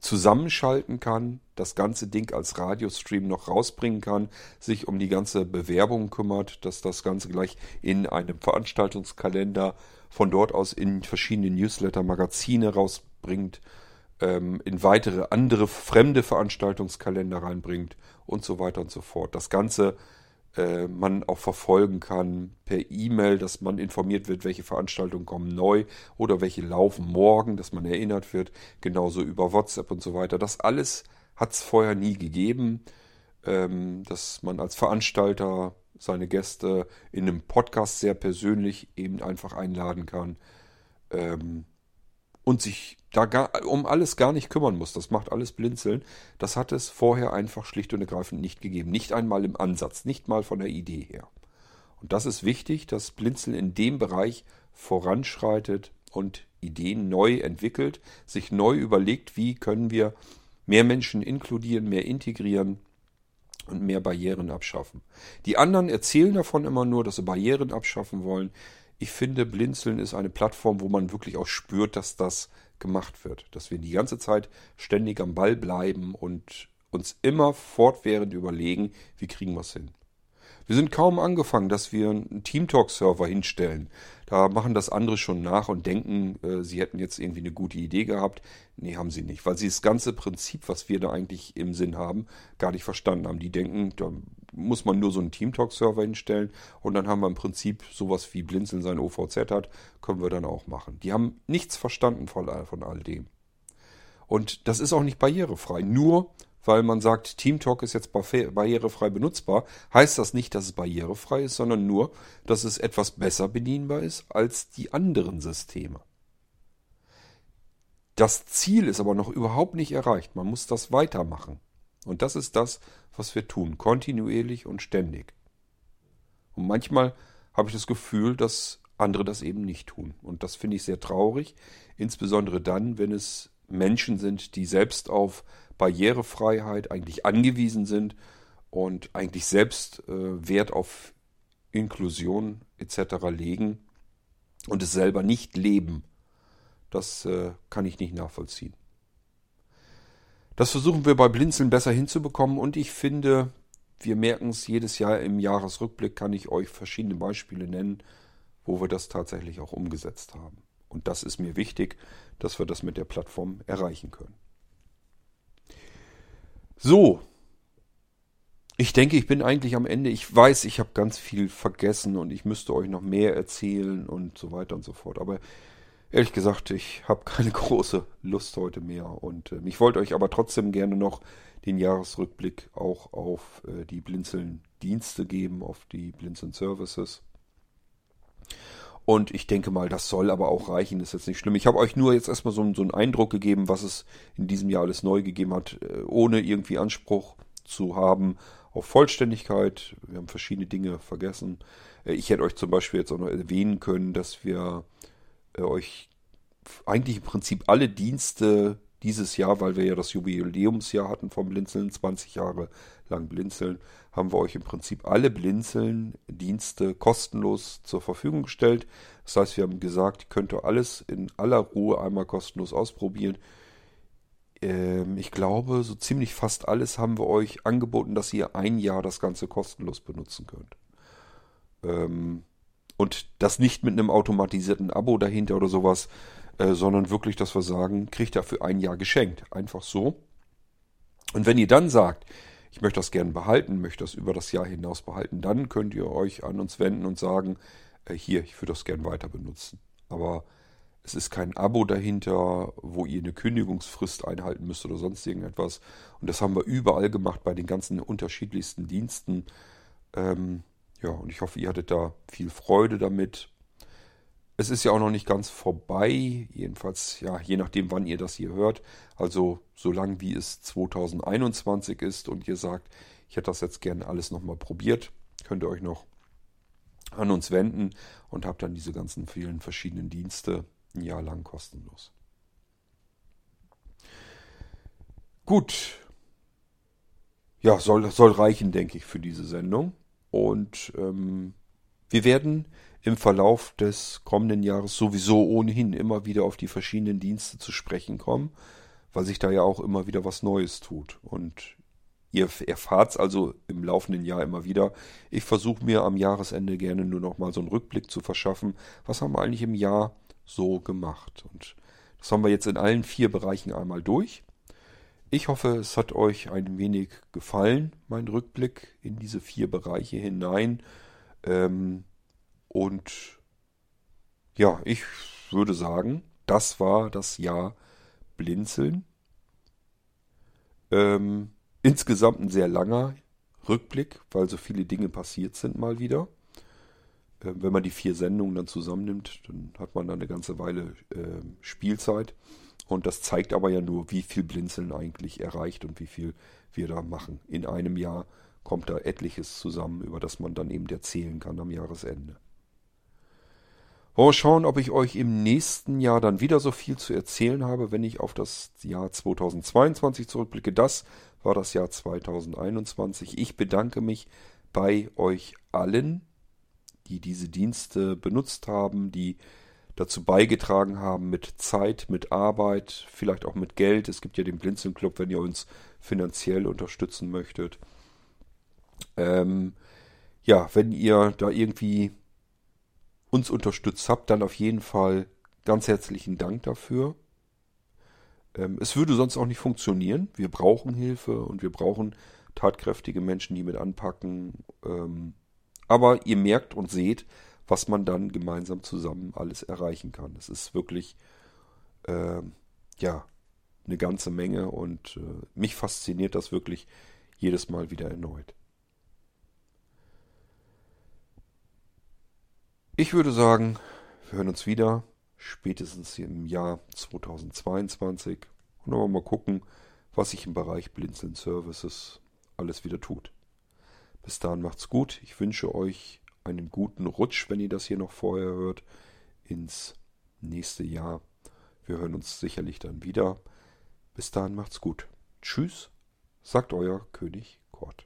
zusammenschalten kann, das ganze Ding als Radiostream noch rausbringen kann, sich um die ganze Bewerbung kümmert, dass das Ganze gleich in einem Veranstaltungskalender von dort aus in verschiedene Newsletter, Magazine rausbringt, ähm, in weitere andere fremde Veranstaltungskalender reinbringt und so weiter und so fort. Das Ganze man auch verfolgen kann per E-Mail, dass man informiert wird, welche Veranstaltungen kommen neu oder welche laufen morgen, dass man erinnert wird, genauso über WhatsApp und so weiter. Das alles hat es vorher nie gegeben, ähm, dass man als Veranstalter seine Gäste in einem Podcast sehr persönlich eben einfach einladen kann ähm, und sich da gar, um alles gar nicht kümmern muss. Das macht alles blinzeln. Das hat es vorher einfach schlicht und ergreifend nicht gegeben. Nicht einmal im Ansatz, nicht mal von der Idee her. Und das ist wichtig, dass Blinzeln in dem Bereich voranschreitet und Ideen neu entwickelt, sich neu überlegt, wie können wir mehr Menschen inkludieren, mehr integrieren und mehr Barrieren abschaffen. Die anderen erzählen davon immer nur, dass sie Barrieren abschaffen wollen. Ich finde, Blinzeln ist eine Plattform, wo man wirklich auch spürt, dass das gemacht wird. Dass wir die ganze Zeit ständig am Ball bleiben und uns immer fortwährend überlegen, wie kriegen wir es hin. Wir sind kaum angefangen, dass wir einen Teamtalk-Server hinstellen. Da machen das andere schon nach und denken, äh, sie hätten jetzt irgendwie eine gute Idee gehabt. Nee, haben sie nicht, weil sie das ganze Prinzip, was wir da eigentlich im Sinn haben, gar nicht verstanden haben. Die denken, da muss man nur so einen Teamtalk-Server hinstellen und dann haben wir im Prinzip sowas wie Blinzeln sein OVZ hat, können wir dann auch machen. Die haben nichts verstanden von von all dem. Und das ist auch nicht barrierefrei. Nur weil man sagt, TeamTalk ist jetzt barrierefrei benutzbar, heißt das nicht, dass es barrierefrei ist, sondern nur, dass es etwas besser bedienbar ist als die anderen Systeme. Das Ziel ist aber noch überhaupt nicht erreicht. Man muss das weitermachen. Und das ist das, was wir tun, kontinuierlich und ständig. Und manchmal habe ich das Gefühl, dass andere das eben nicht tun. Und das finde ich sehr traurig, insbesondere dann, wenn es Menschen sind, die selbst auf Barrierefreiheit eigentlich angewiesen sind und eigentlich selbst äh, Wert auf Inklusion etc. legen und es selber nicht leben. Das äh, kann ich nicht nachvollziehen. Das versuchen wir bei Blinzeln besser hinzubekommen und ich finde, wir merken es jedes Jahr im Jahresrückblick, kann ich euch verschiedene Beispiele nennen, wo wir das tatsächlich auch umgesetzt haben. Und das ist mir wichtig, dass wir das mit der Plattform erreichen können. So. Ich denke, ich bin eigentlich am Ende. Ich weiß, ich habe ganz viel vergessen und ich müsste euch noch mehr erzählen und so weiter und so fort. Aber ehrlich gesagt, ich habe keine große Lust heute mehr. Und äh, ich wollte euch aber trotzdem gerne noch den Jahresrückblick auch auf äh, die Blinzeln-Dienste geben, auf die Blinzeln-Services. Und ich denke mal, das soll aber auch reichen, ist jetzt nicht schlimm. Ich habe euch nur jetzt erstmal so, so einen Eindruck gegeben, was es in diesem Jahr alles neu gegeben hat, äh, ohne irgendwie Anspruch zu haben auf Vollständigkeit. Wir haben verschiedene Dinge vergessen. Äh, ich hätte euch zum Beispiel jetzt auch noch erwähnen können, dass wir äh, euch eigentlich im Prinzip alle Dienste dieses Jahr, weil wir ja das Jubiläumsjahr hatten vom Blinzeln, 20 Jahre lang Blinzeln, haben wir euch im Prinzip alle Blinzeln-Dienste kostenlos zur Verfügung gestellt. Das heißt, wir haben gesagt, könnt ihr alles in aller Ruhe einmal kostenlos ausprobieren. Ähm, ich glaube, so ziemlich fast alles haben wir euch angeboten, dass ihr ein Jahr das Ganze kostenlos benutzen könnt. Ähm, und das nicht mit einem automatisierten Abo dahinter oder sowas, äh, sondern wirklich, dass wir sagen, kriegt ihr für ein Jahr geschenkt. Einfach so. Und wenn ihr dann sagt, ich möchte das gerne behalten, möchte das über das Jahr hinaus behalten, dann könnt ihr euch an uns wenden und sagen, äh, hier, ich würde das gerne weiter benutzen. Aber es ist kein Abo dahinter, wo ihr eine Kündigungsfrist einhalten müsst oder sonst irgendetwas. Und das haben wir überall gemacht bei den ganzen unterschiedlichsten Diensten. Ähm, ja, und ich hoffe, ihr hattet da viel Freude damit. Es ist ja auch noch nicht ganz vorbei, jedenfalls, ja, je nachdem, wann ihr das hier hört. Also, solange wie es 2021 ist und ihr sagt, ich hätte das jetzt gerne alles nochmal probiert, könnt ihr euch noch an uns wenden und habt dann diese ganzen vielen verschiedenen Dienste ein Jahr lang kostenlos. Gut. Ja, soll, soll reichen, denke ich, für diese Sendung. Und ähm, wir werden im Verlauf des kommenden Jahres sowieso ohnehin immer wieder auf die verschiedenen Dienste zu sprechen kommen, weil sich da ja auch immer wieder was Neues tut. Und ihr erfahrt es also im laufenden Jahr immer wieder. Ich versuche mir am Jahresende gerne nur noch mal so einen Rückblick zu verschaffen. Was haben wir eigentlich im Jahr so gemacht? Und das haben wir jetzt in allen vier Bereichen einmal durch. Ich hoffe, es hat euch ein wenig gefallen, mein Rückblick in diese vier Bereiche hinein. Ähm, und ja, ich würde sagen, das war das Jahr Blinzeln. Ähm, insgesamt ein sehr langer Rückblick, weil so viele Dinge passiert sind mal wieder. Ähm, wenn man die vier Sendungen dann zusammennimmt, dann hat man dann eine ganze Weile äh, Spielzeit. Und das zeigt aber ja nur, wie viel Blinzeln eigentlich erreicht und wie viel wir da machen. In einem Jahr kommt da etliches zusammen, über das man dann eben erzählen kann am Jahresende. Wollen wir schauen, ob ich euch im nächsten Jahr dann wieder so viel zu erzählen habe, wenn ich auf das Jahr 2022 zurückblicke. Das war das Jahr 2021. Ich bedanke mich bei euch allen, die diese Dienste benutzt haben, die dazu beigetragen haben mit Zeit, mit Arbeit, vielleicht auch mit Geld. Es gibt ja den Blinzeln Club, wenn ihr uns finanziell unterstützen möchtet. Ähm, ja, wenn ihr da irgendwie uns unterstützt habt, dann auf jeden Fall ganz herzlichen Dank dafür. Ähm, es würde sonst auch nicht funktionieren. Wir brauchen Hilfe und wir brauchen tatkräftige Menschen, die mit anpacken. Ähm, aber ihr merkt und seht, was man dann gemeinsam zusammen alles erreichen kann. Es ist wirklich, äh, ja, eine ganze Menge und äh, mich fasziniert das wirklich jedes Mal wieder erneut. Ich würde sagen, wir hören uns wieder, spätestens im Jahr 2022. Und dann mal gucken, was sich im Bereich Blinzeln Services alles wieder tut. Bis dahin macht's gut. Ich wünsche euch einen guten Rutsch, wenn ihr das hier noch vorher hört, ins nächste Jahr. Wir hören uns sicherlich dann wieder. Bis dahin macht's gut. Tschüss, sagt euer König Kurt.